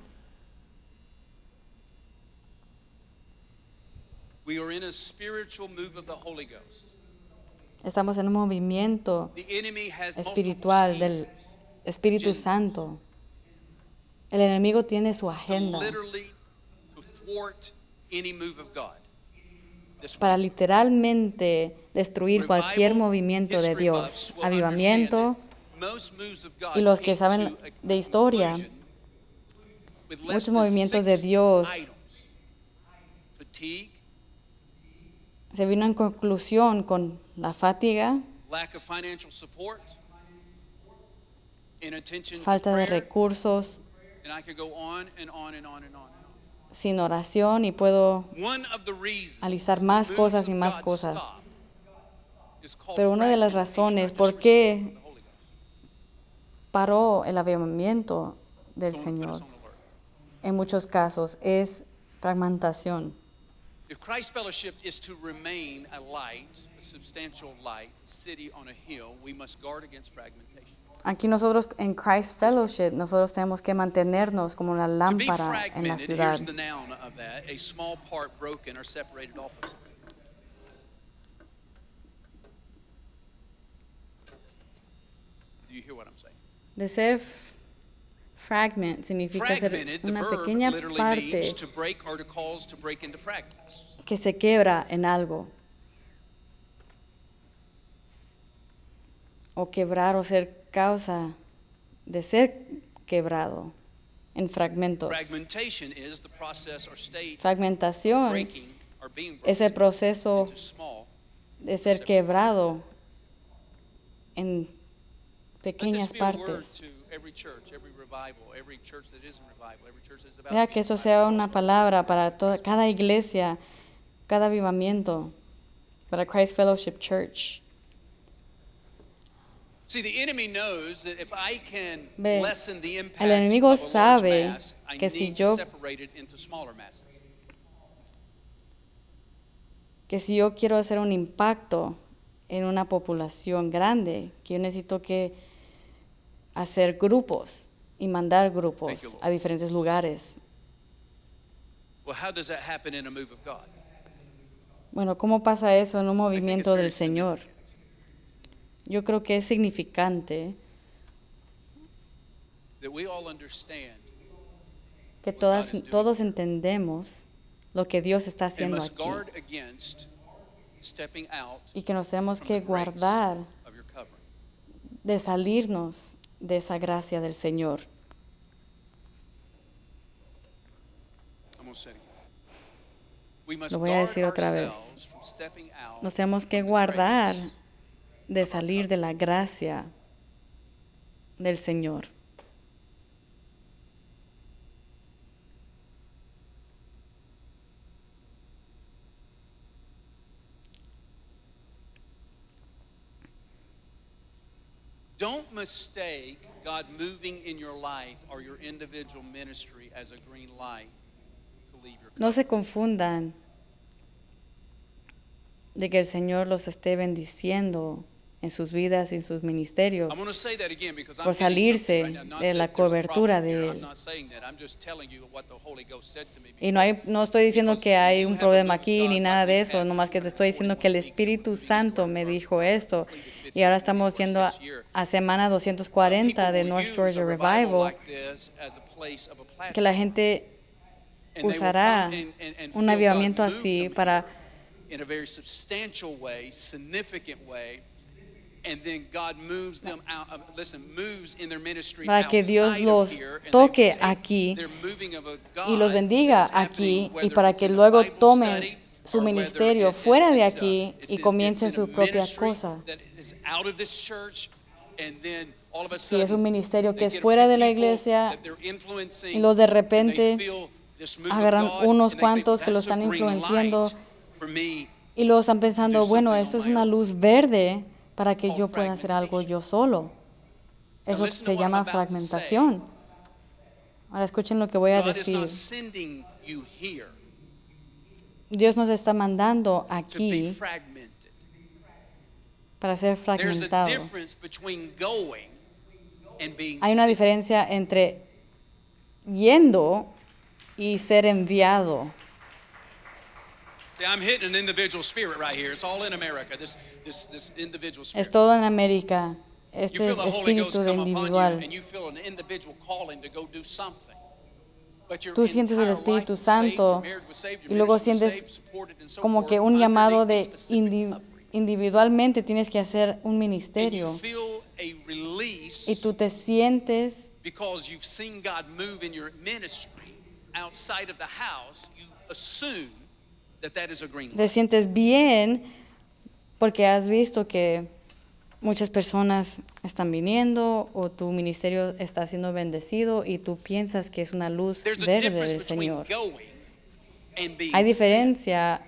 We are in a spiritual move of the Holy Ghost. Estamos en un movimiento espiritual del Espíritu Santo. El enemigo tiene su agenda para literalmente destruir cualquier movimiento de Dios. Avivamiento y los que saben de historia, muchos movimientos de Dios se vino en conclusión con la fatiga, lack of financial support, inattention to falta de recursos, and I could go on and on and on and on. and on. sin oración y puedo alistar más cosas y más cosas. Pero una de las razones por qué paró el avivamiento del Señor en muchos casos es fragmentación. If Christ Fellowship is to remain a light, a substantial light, city on a hill, we must guard against fragmentation. Aquí nosotros en Christ Fellowship, nosotros tenemos que mantenernos como una lámpara en la ciudad. De ser fragment significa the una pequeña parte que se quebra en algo. O quebrar o ser causa de ser quebrado en fragmentos. Fragmentation is the process or state of Fragmentación es el proceso de ser quebrado en pequeñas partes. To que eso sea una palabra para toda, cada iglesia, cada avivamiento, para Christ Fellowship Church. See, the enemy knows that if I can Ve, lessen the impact el enemigo sabe que si yo- que si yo quiero hacer un impacto en una población grande, que yo necesito que hacer grupos y mandar grupos you, a diferentes lugares. Well, how does that happen in a move of God? Bueno, ¿cómo pasa eso en un movimiento del Señor? Yo creo que es significante que todas, todos entendemos lo que Dios está haciendo aquí y que nos tenemos que guardar de salirnos de esa gracia del Señor. Lo voy a decir otra vez. Nos tenemos que guardar de salir de la gracia del Señor. Don't mistake God moving in your life or your individual ministry as a green light to leave your No se confundan de que el Señor los esté bendiciendo en sus vidas en sus ministerios. Por salirse de la cobertura de. Él. Y no, hay, no estoy diciendo que hay un problema aquí ni nada de eso, nomás que te estoy diciendo que el Espíritu Santo me dijo esto. Y ahora estamos yendo a, a semana 240 de North Georgia Revival, que la gente usará un avivamiento así para Para que Dios los toque aquí y los God bendiga aquí y para que luego tomen su ministerio fuera de aquí y comiencen it's in su a propia ministry cosa. that is out of this church, and then all of a Si es un ministerio que es fuera de la iglesia that they're influencing, y luego de repente agarran unos cuantos que lo "That's a están influenciando Y luego están pensando, do bueno, esto es una luz verde para que yo pueda hacer algo yo solo. Eso se llama fragmentación. Ahora escuchen lo que voy a decir. Dios nos está mandando aquí para ser fragmentado. Hay una diferencia entre yendo y ser enviado. Es todo en América. you Este feel es the Holy Ghost espíritu de come upon you, individual. you an individual Tú sientes el Espíritu Santo y luego sientes como que un llamado de indi- individualmente tienes que hacer un ministerio. You feel a release y tú te sientes te sientes bien porque has visto que muchas personas están viniendo o tu ministerio está siendo bendecido y tú piensas que es una luz verde del Señor. Hay sent. diferencia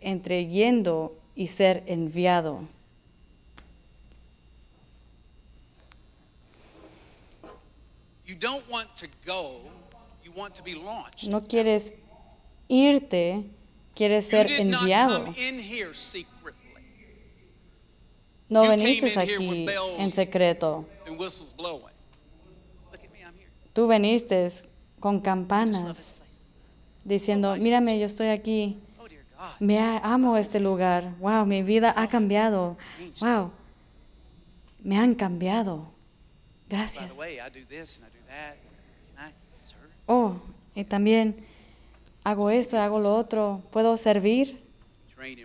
entre yendo y ser enviado. You don't want to go, you want to be launched. No quieres irte, quieres ser enviado. No veniste aquí en secreto. Tú veniste con campanas diciendo, mírame, yo estoy aquí. Oh. Me amo este lugar. Wow, mi vida ha cambiado. Wow, me han cambiado. Gracias. Oh, y también hago esto, hago lo otro. ¿Puedo servir?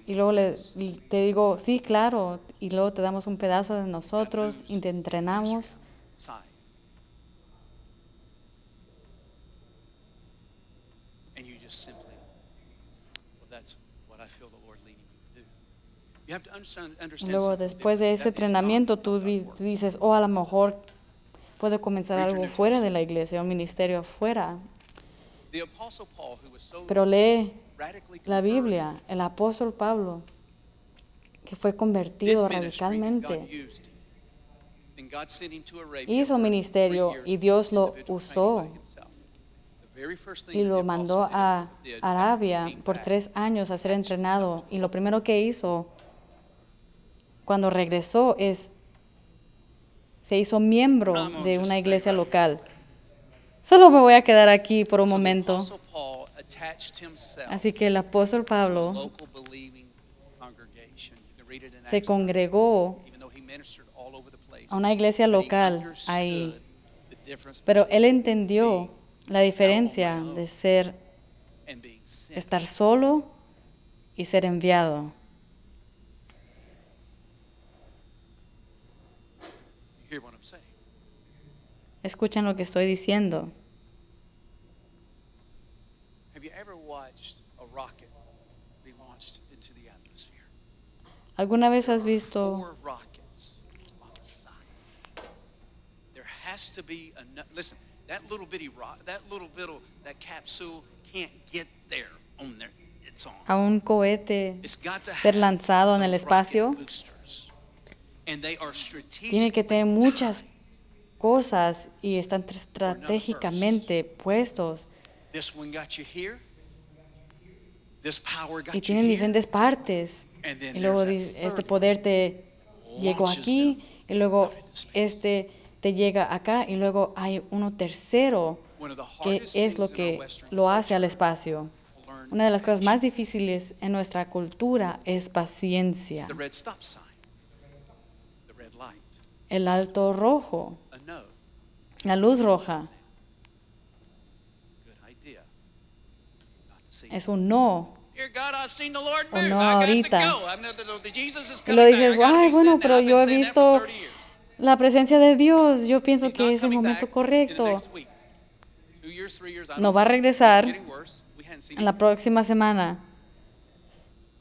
Y luego le, te digo, sí, claro. Y luego te damos un pedazo de nosotros y te entrenamos. luego después de ese entrenamiento tú dices, oh, a lo mejor puedo comenzar algo fuera de la iglesia, un ministerio afuera. Pero lee la Biblia, el apóstol Pablo, que fue convertido radicalmente, hizo ministerio y Dios lo usó y lo mandó a Arabia por tres años a ser entrenado. Y lo primero que hizo cuando regresó es, se hizo miembro de una iglesia local. Solo me voy a quedar aquí por un momento. Así que el apóstol Pablo se congregó 13, even though he ministered all over the place. a una iglesia local ahí. Pero él entendió la diferencia de ser, estar solo y ser enviado. Escuchan lo que estoy diciendo. A? ¿Alguna vez has visto Four rockets on the side. There has to be enough. Listen, that little bitty rock, that little bittle, that capsule can't get there on there. It's on. a un cohete ser lanzado en el espacio? boosters. And they are Tiene que tener muchas. Cosas y están estratégicamente puestos This one got you here. This power got y tienen here. diferentes partes. Y luego este poder te llegó aquí y luego este te llega acá y luego hay uno tercero One of the que es lo que lo hace al espacio. Una de las cosas más difíciles en nuestra cultura es paciencia. El alto rojo. La luz roja, es un no. O move. no ahorita. Y lo dices, ay, bueno, pero yo he visto for 30 years. la presencia de Dios. Yo pienso que es el momento correcto. No va a regresar en la próxima semana. He's not gonna come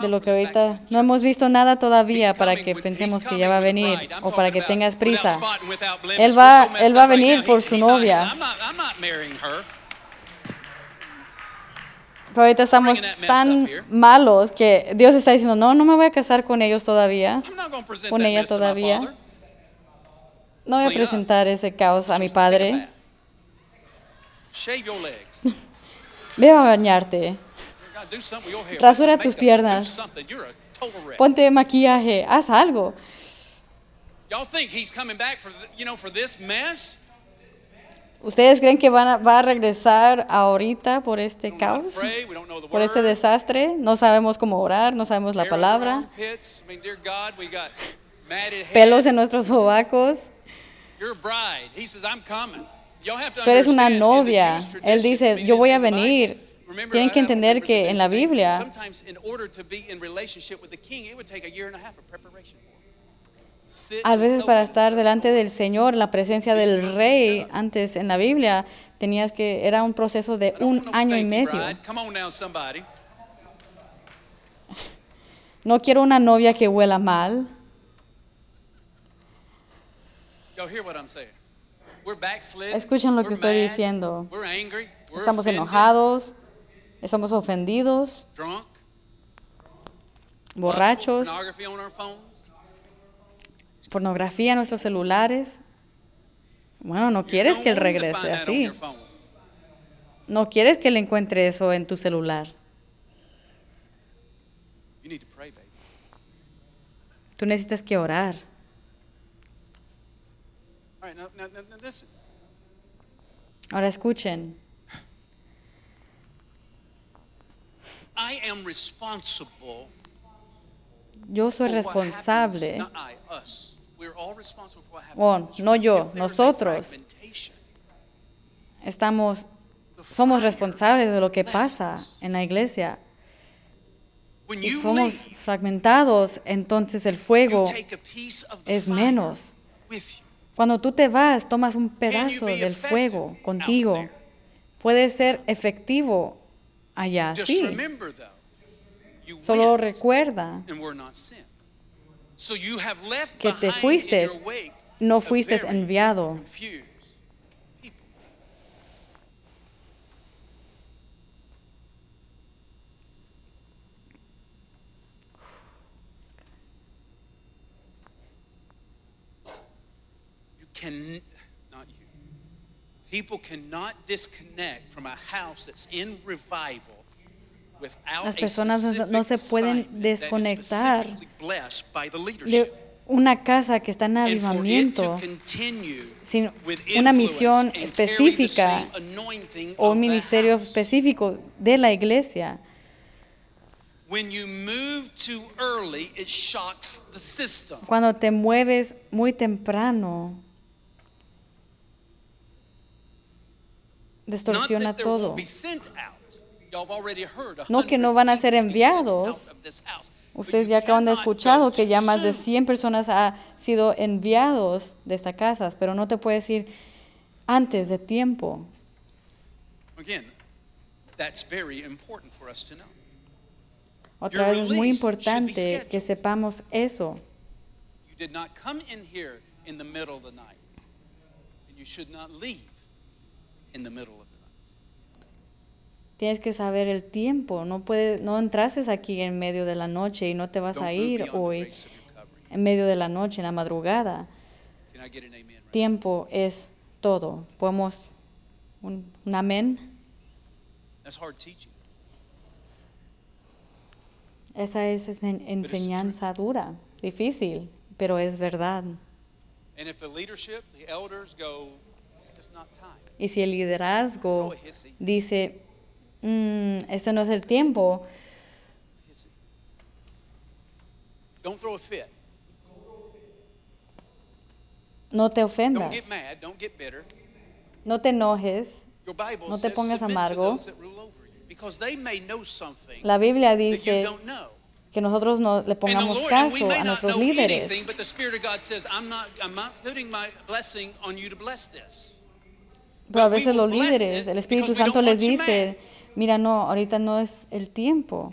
De lo que ahorita no hemos visto nada todavía para que pensemos que ya va a venir o para que tengas prisa. Él va, él va a venir por su novia. Pero ahorita estamos tan malos que Dios está diciendo, no, no me voy a casar con ellos todavía. Con ella todavía. No voy a presentar ese caos a mi padre. Ve a bañarte. Rasura tus piernas. Ponte maquillaje, haz algo. ¿Ustedes creen que van a- va a regresar ahorita por este caos? Por este desastre. No sabemos cómo orar, no sabemos la palabra. Pelos en nuestros sobacos. Tú eres una novia. Él dice, yo voy a venir. Tienen que entender que en la. Biblia a veces para estar delante del Señor, en la presencia del rey, antes en la Biblia, tenías que, era un proceso de un año y medio. No quiero una novia que huela mal. Escuchen lo que we're estoy diciendo. Estamos enojados, estamos ofendidos, drunk, borrachos, pornography on our phones. pornografía en nuestros celulares. Bueno, no quieres que él regrese así. No quieres que él encuentre eso en tu celular. Tú necesitas que orar. Ahora escuchen. I am responsible Yo soy for what happens- responsable. Not I, us. we're all responsible for what happens o in the no yo, nosotros estamos, somos responsables de lo que pasa en la iglesia. Y somos fragmentados, entonces el you fuego take a piece of the es fire menos. Cuando tú te vas, tomas un pedazo del effective fuego contigo. Puede ser efectivo allá, sí. Solo recuerda, Que te fuiste, no fuiste enviado. confused people. You can not you. People cannot disconnect from a house that's in revival without Las personas no- se pueden desconectar de una casa que está en avivamiento sin una misión específica o un ministerio específico de la iglesia. When you move too early, it shocks the system. Cuando te mueves muy temprano, Not distorsiona that there won't todo. be sent out. Y'all have already heard a No que no van a ser enviados. Ustedes ya acaban de escuchar que ya más de soon. 100 personas han sido enviados de esta casa, pero no te puedes ir antes de tiempo. Otra vez es muy importante que sepamos eso. You did not come in here in the middle of the night. And you should not leave in the middle of the night. Tienes que saber el tiempo. No puedes, no entrases aquí en medio de la noche y no te vas Don't a ir hoy en medio de la noche, en la madrugada. Right? Tiempo es todo. Podemos un, un amén. That's hard teaching. Esa es ense- enseñanza dura, difícil, pero es verdad. And if the leadership, the elders go, it's not time. Y si el liderazgo dice, "Mm, este no es el tiempo, hissy. Don't throw a fit. no te Don't ofendas, get mad. Don't get bitter. no te enojes. Your Bible No te says pongas amargo. La Biblia dice que nosotros no le pongamos caso a nuestros líderes. Pero a veces los líderes, it el Espíritu Santo les dice, mira, no, ahorita no es el tiempo.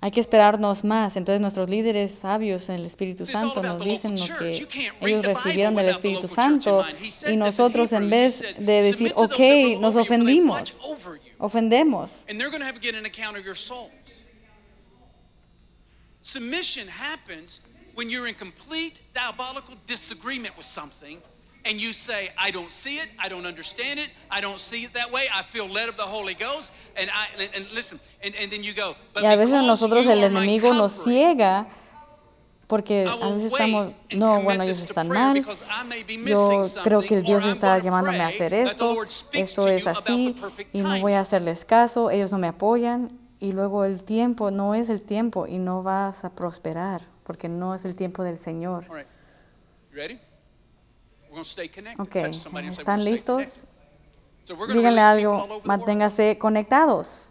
Hay que esperarnos más. Entonces nuestros líderes sabios en el Espíritu Santo nos dicen lo que ellos recibieron del Espíritu Santo. y nosotros en vez de decir, "Submit to those ok, nos ofendimos, ofendemos. Submission happens when you're in complete diabolical disagreement with something and you say, I don't see it, I don't understand it, I don't see it that way, I feel led of the Holy Ghost, and I and, listen, and, and then you go, but Y a veces nosotros el enemigo nos ciega porque a veces estamos, no, bueno, ellos están mal, yo creo que el Dios está llamándome a hacer esto, esto to es así y no voy a hacerles caso, ellos no me apoyan y luego el tiempo no es el tiempo y no vas a prosperar porque no es el tiempo del Señor. Ok, ¿están "We're gonna stay listos? connected." So we're gonna Díganle algo, all over the world. manténgase conectados.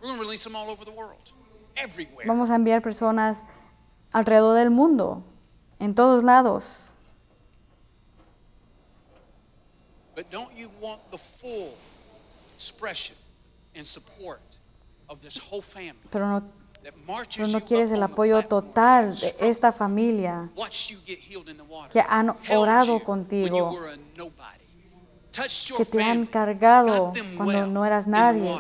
Vamos a enviar personas alrededor del mundo, en todos lados. But don't you want the full expression and support of this whole family Pero no, pero no quieres el apoyo total de esta familia que han orado contigo, que te han cargado cuando no eras nadie,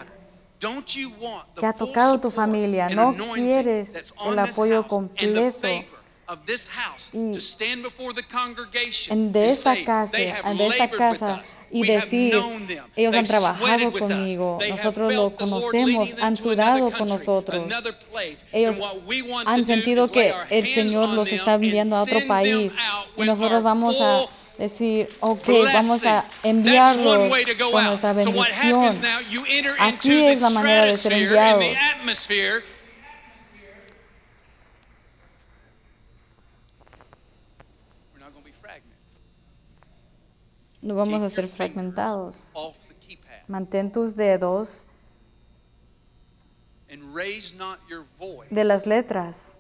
que ha tocado tu familia. No quieres el apoyo completo favor of this house y to stand before the congregation en de esta say, casa, "They have de esta casa us. y decir, ellos han trabajado sweated with us. conmigo, They have nosotros lo conocemos, han sudado con nosotros. Ellos And what we want han sentido que el Señor los está and enviando a otro país y nosotros vamos a decir, ok, vamos a That's one enviarlos way to go con out. nuestra So what bendición. happens now, you enter Así into the es la manera de ser enviados. the atmosphere. We're not going to be no vamos a ser fragmentados. Mantén tus dedos de las letras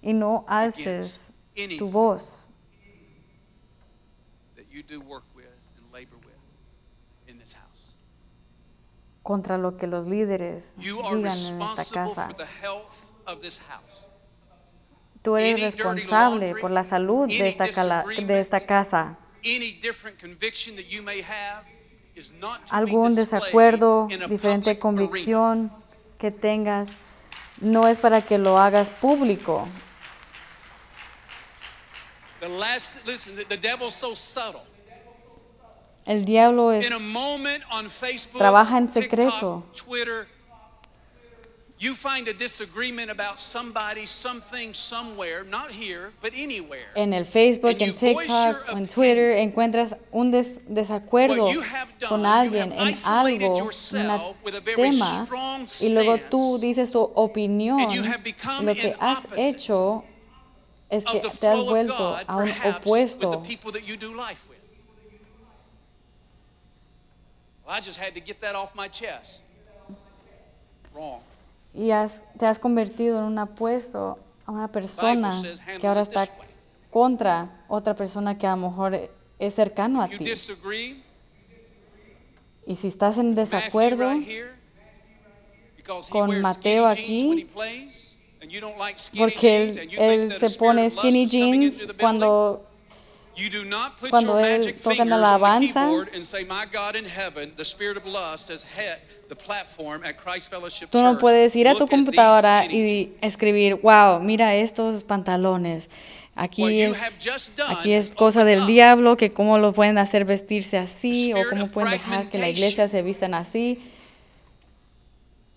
y no alces tu voz contra lo que los líderes digan en esta casa. for the health of this house. Tú eres responsable por la salud de esta, de esta casa. Any different conviction that you may have is not to be Algún desacuerdo, diferente convicción que tengas, no es para que lo hagas público. El diablo es Trabaja en secreto. Twitter, en el Facebook, en TikTok, en Twitter, encuentras un des- desacuerdo con you alguien en algo, en un yourself with a very tema, strong y luego tú dices tu opinión, y lo que has hecho es que te has vuelto God, a un perhaps, with the opuesto people that you do life with. Well, I just had to get that off my chest. Wrong. Y has- te has convertido en un apuesto a una persona says, "Handle que ahora está this way." contra otra persona que a lo mejor es cercano a ti. Y si estás en desacuerdo, con Mateo aquí, porque él, él se pone skinny jeans cuando You do not put cuando él toca la on the alabanza. keyboard and say, "My God in heaven, the spirit of lust has hit the platform at Christ Fellowship Tú no puedes ir a tu computadora skinny jeans." y escribir, wow, mira estos pantalones. Aquí es, aquí es cosa del diablo, que cómo lo pueden hacer vestirse así The o cómo pueden dejar que la iglesia se vistan así.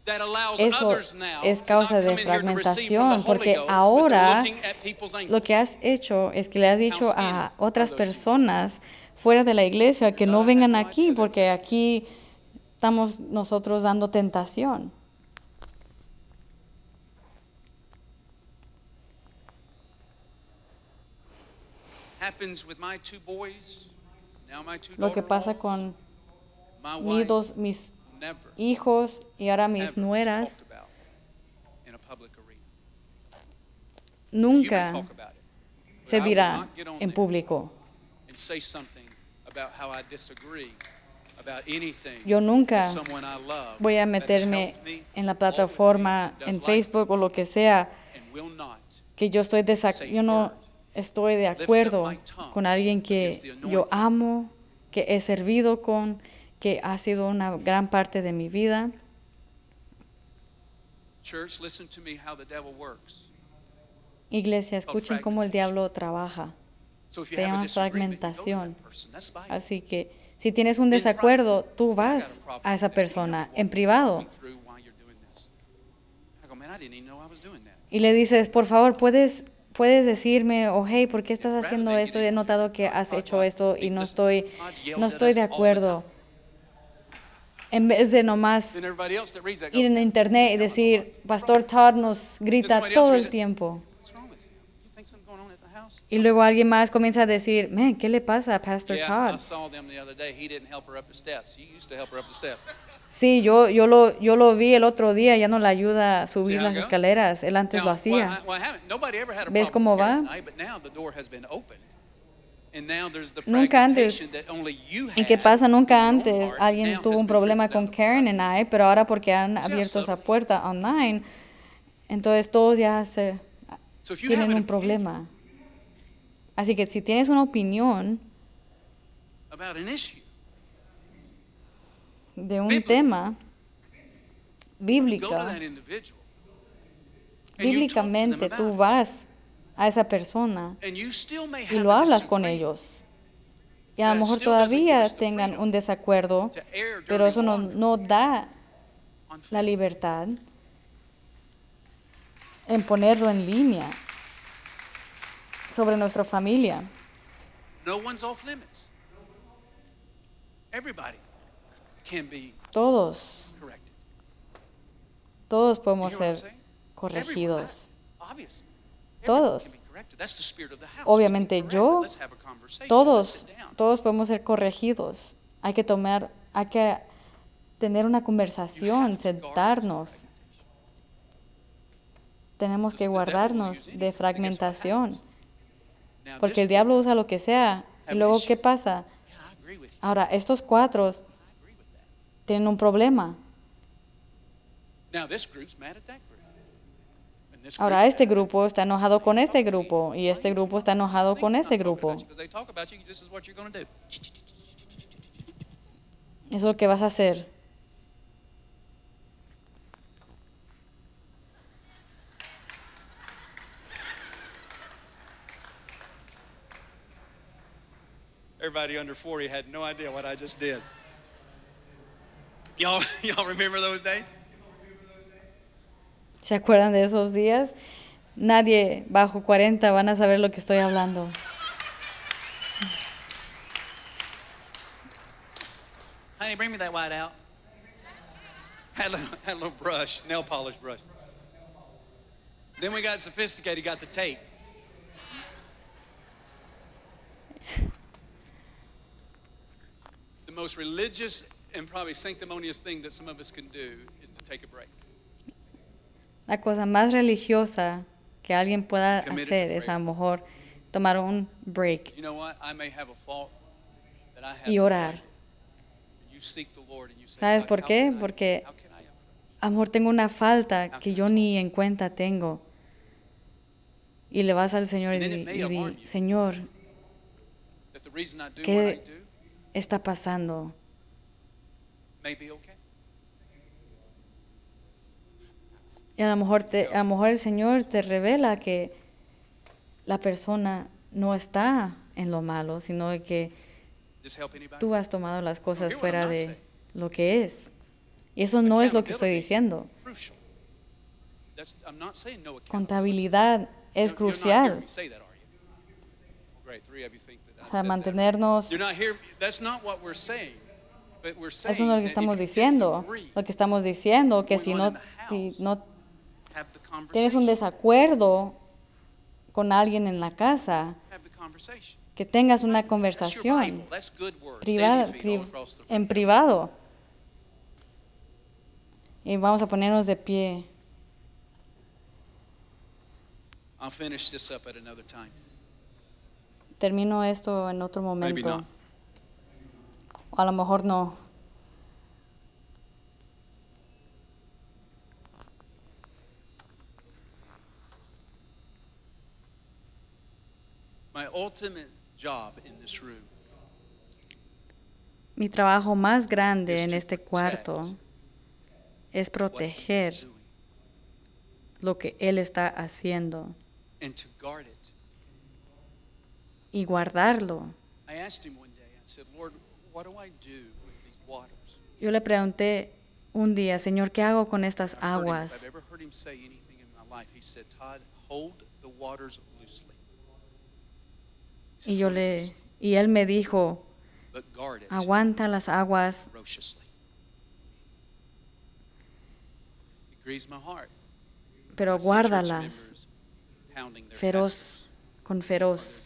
That allows Eso others now es causa de fragmentación, porque ahora. Lo que has hecho es que le has dicho a otras personas fuera de la iglesia que no vengan aquí porque aquí estamos nosotros dando tentación. Lo que pasa con mis dos, mis hijos y ahora mis nueras, nunca se dirá en público. Yo nunca voy a meterme en la plataforma, en Facebook o lo que sea, que yo estoy yo no estoy de acuerdo con alguien que yo amo, que he servido con, que ha sido una gran parte de mi vida. Church, listen to me how the devil works. Iglesia, escuchen cómo el diablo trabaja. Se llama fragmentación. Así que si tienes un desacuerdo, tú vas a esa persona en privado y le dices, por favor, puedes, puedes decirme, o hey, ¿por qué estás haciendo esto? He notado que has hecho esto y no estoy, no estoy de acuerdo. En vez de nomás ir en internet y decir, Pastor Todd nos grita todo el tiempo. Y luego alguien más comienza a decir, man, ¿qué le pasa a Pastor Todd? Sí, yo, yo, lo, yo lo vi el otro día, ya no le ayuda a subir las escaleras, él antes lo hacía. ¿Ves cómo va? Nunca antes, ¿Y qué had pasa? Nunca antes alguien tuvo un problema con Karen y I, pero ahora porque han abierto esa puerta online, entonces todos ya se tienen un problema. Así que si tienes una opinión about an issue, de un tema bíblica, bíblicamente tú vas a esa persona y lo hablas con ellos. Y a lo mejor todavía tengan un desacuerdo, pero eso no, no da la libertad en ponerlo en línea sobre nuestra familia. Todos, todos podemos ser corregidos. Todos. Obviamente yo, todos, todos podemos ser corregidos. Hay que tomar, hay que tener una conversación, sentarnos. Tenemos que guardarnos de fragmentación. Porque el diablo usa lo que sea. Y luego, ¿qué pasa? Ahora, estos cuatro tienen un problema. Ahora este grupo está enojado con este grupo y este grupo está enojado con este grupo. Eso es lo que vas a hacer. Everybody under 40 had no idea what I just did. Y'all, y'all remember those days? ¿Se acuerdan de esos días? Nadie bajo 40 van a saber lo que estoy hablando. Honey, bring me that white out. Had a, little, had a little brush, nail polish brush. Then we got sophisticated, got the tape. The most religious and probably sanctimonious thing that some of us can do is to take a break. La cosa más religiosa que alguien pueda hacer es a lo mejor tomar un break y orar. ¿Sabes por qué? Porque a lo mejor tengo una falta que yo ni en cuenta tengo. Y le vas al Señor y, di, Señor, ¿qué está pasando? Y a lo mejor, te, a lo mejor el Señor te revela que la persona no está en lo malo, sino que tú has tomado las cosas fuera de lo que es. Y eso no es lo que estoy diciendo. Contabilidad es crucial. O sea, mantenernos... Eso no es lo que estamos diciendo. Lo que estamos diciendo que si no, si no tienes un desacuerdo con alguien en la casa, que tengas una conversación privada, en privado. Y vamos a ponernos de pie. Termino esto en otro momento. O a lo mejor no. Mi trabajo más grande en este cuarto es proteger lo que Él está haciendo y guardarlo. Yo le pregunté un día, Señor, ¿qué hago con estas aguas? Y yo le y él me dijo, aguanta las aguas. Pero guárdalas feroz con feroz.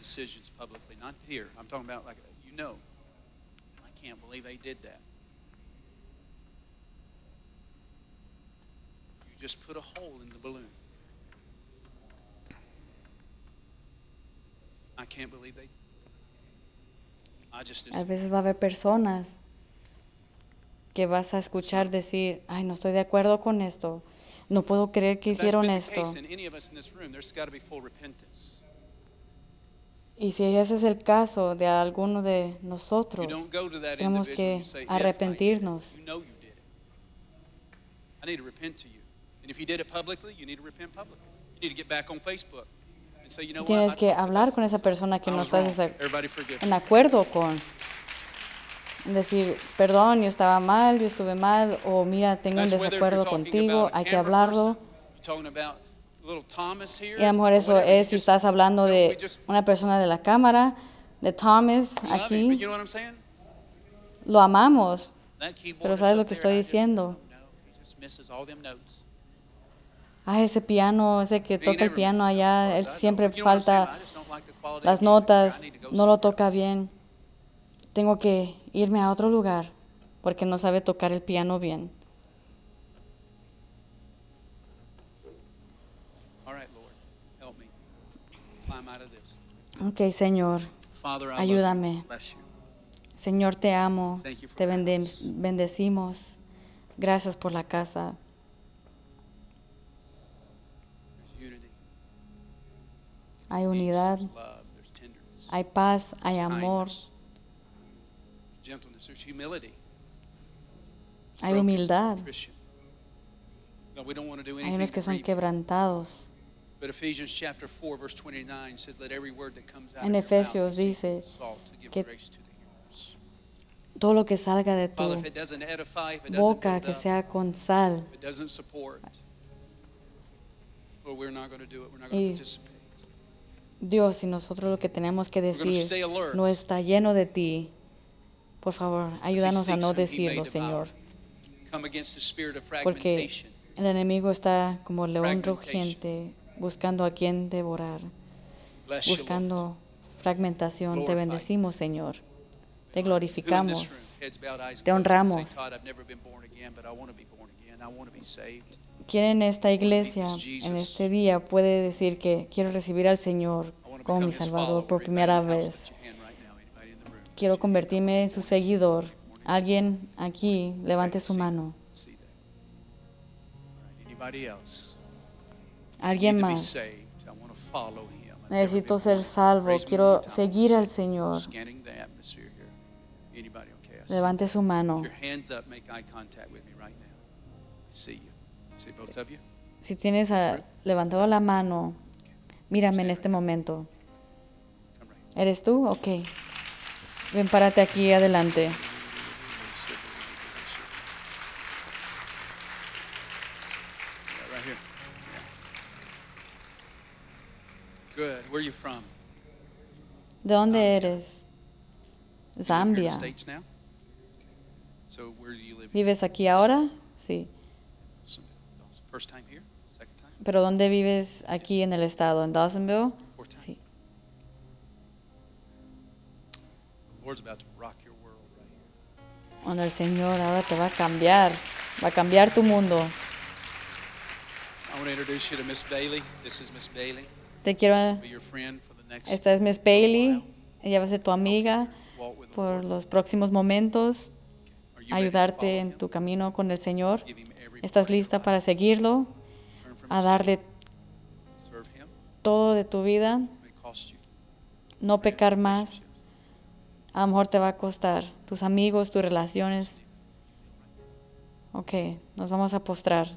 just put a hole in the balloon. A veces va a haber personas que vas a escuchar decir, ay, no estoy de acuerdo con esto, no puedo creer que hicieron esto. Y si ese es el caso de alguno de nosotros, tenemos que arrepentirnos. Tienes que hablar con esa persona que no estás en acuerdo con. Decir, perdón, yo estaba mal, yo estuve mal, o mira, tengo un desacuerdo contigo, hay que hablarlo. Y a lo mejor eso es si estás hablando de una persona de la cámara, de Thomas aquí. Lo amamos, pero ¿sabes lo que estoy diciendo? Ah, ese piano, ese que toca el piano allá, él siempre falta las notas, no lo toca bien. Tengo que irme a otro lugar porque no sabe tocar el piano bien. Ok, Señor. Ayúdame. Señor, te amo, te bendecimos. Gracias por la casa. There's unity. Hay unidad, hay paz, hay amor, hay humildad. Hay unos que son quebrantados. But Ephesians chapter 4 verse 29 says let every word that comes out En Efesios dice que. Todo lo que salga de tu boca, que sea con sal. if it doesn't support, well, we're not going to do it. We're not going to Y participate. Dios, si nosotros lo que tenemos que decir no está lleno de ti, por favor, ayúdanos a no decirlo. Señor. Porque el enemigo está como león rugiente, buscando a quien devorar, buscando fragmentación. Te bendecimos, Señor. Te glorificamos. Te honramos. ¿Quién en esta iglesia, en este día, puede decir que quiero recibir al Señor como mi Salvador por primera vez? Quiero convertirme en su seguidor. Alguien aquí, levante su mano. Alguien más. Necesito ser salvo. Quiero seguir al. Señor. Levante su mano. Si tienes a- levantado la mano, mírame en este momento. ¿Eres tú? Ok. Ven, párate aquí adelante. ¿De dónde eres? Zambia. ¿Vives aquí ahora? Sí. First time here? Second time? ¿Pero dónde vives aquí en el estado? ¿En Dawsonville? Fourth time? Sí. The Lord's about to rock your world right here. Cuando el Señor ahora te va a cambiar. Va a cambiar tu mundo. I want to introduce you to Miss Bailey. This is Miss Bailey. Te quiero... Be your friend for the next Esta es Miss Bailey. Ella va a ser tu amiga por los próximos momentos. Ayudarte en tu camino con el Señor. ¿Estás lista para seguirlo? A darle todo de tu vida. No pecar más. A lo mejor te va a costar. Tus amigos, tus relaciones. Ok, nos vamos a postrar.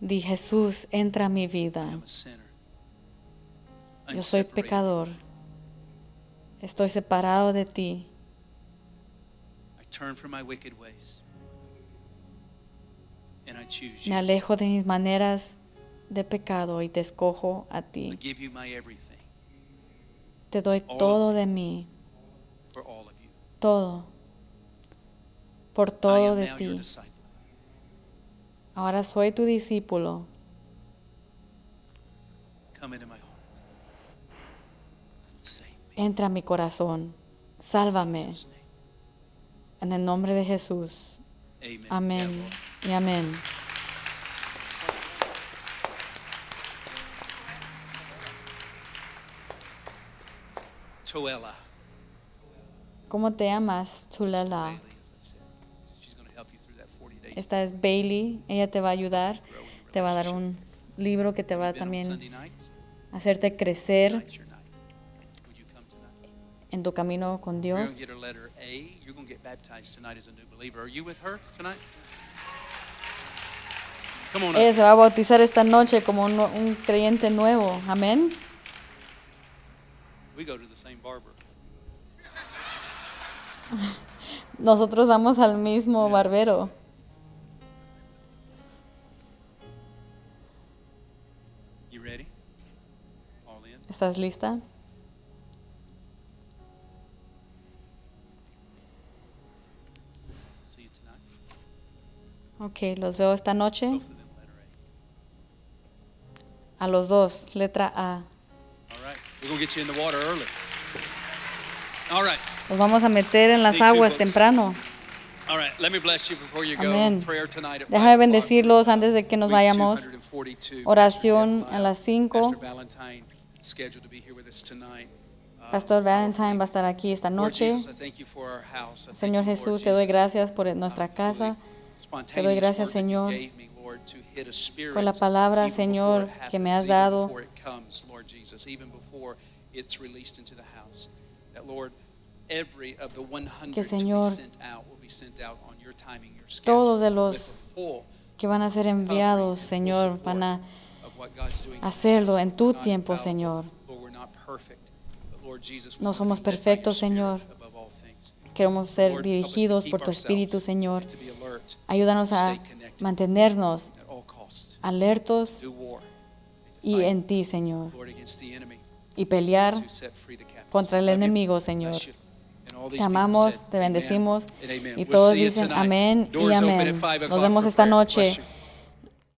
Di Jesús, entra a mi vida. Yo soy pecador. Estoy separado de ti. Turn from my wicked ways. And I choose Me alejo de mis maneras de pecado y te escojo a I ti. give you my everything Te doy All todo de mí, for all of you. todo. Por I todo am de ti. Ahora soy tu discípulo. Come into my heart. Save me. Entra a mi corazón. Sálvame. En el nombre de Jesús. Amen. Amén y amén. Toella. ¿Cómo te llamas, Tulela? Bailey, as I said. She's going to help you through that 40 days. Esta es Bailey. Ella te va a ayudar. Te va a dar un libro que te va a también nights? hacerte crecer en tu camino con Dios. Get baptized tonight as a new believer. Are you with her tonight? Come on Ella up. se va a bautizar esta noche como un, un creyente nuevo. Amén. We go to the same barber. Nosotros vamos al mismo barbero. You ready? All in? ¿Estás lista? Ok, los veo esta noche. A los dos, letra A. Los vamos a meter en las aguas temprano. Amén. Déjame bendecirlos antes de que nos vayamos. 242. Oración Jeff a las Lyle, cinco. Pastor Valentine is scheduled to be here with us tonight. Uh, Pastor Valentine va a estar aquí esta noche. Señor Jesús, te doy gracias por uh, nuestra for casa, spontaneous gracias, Señor, por la palabra, Señor, que me has dado. before it comes, Lord Jesus, even before it's released into the house. That, Lord, every of the 100 Que, Señor, Todos de los que van a ser enviados, Señor, van a hacerlo en tu tiempo. Señor. No somos perfectos, Señor. Queremos ser dirigidos por tu Espíritu, Señor. Ayúdanos a mantenernos alertos y en ti, Señor, y pelear contra el enemigo, Señor. Te amamos, te bendecimos y todos dicen amén y amén. Nos vemos esta noche.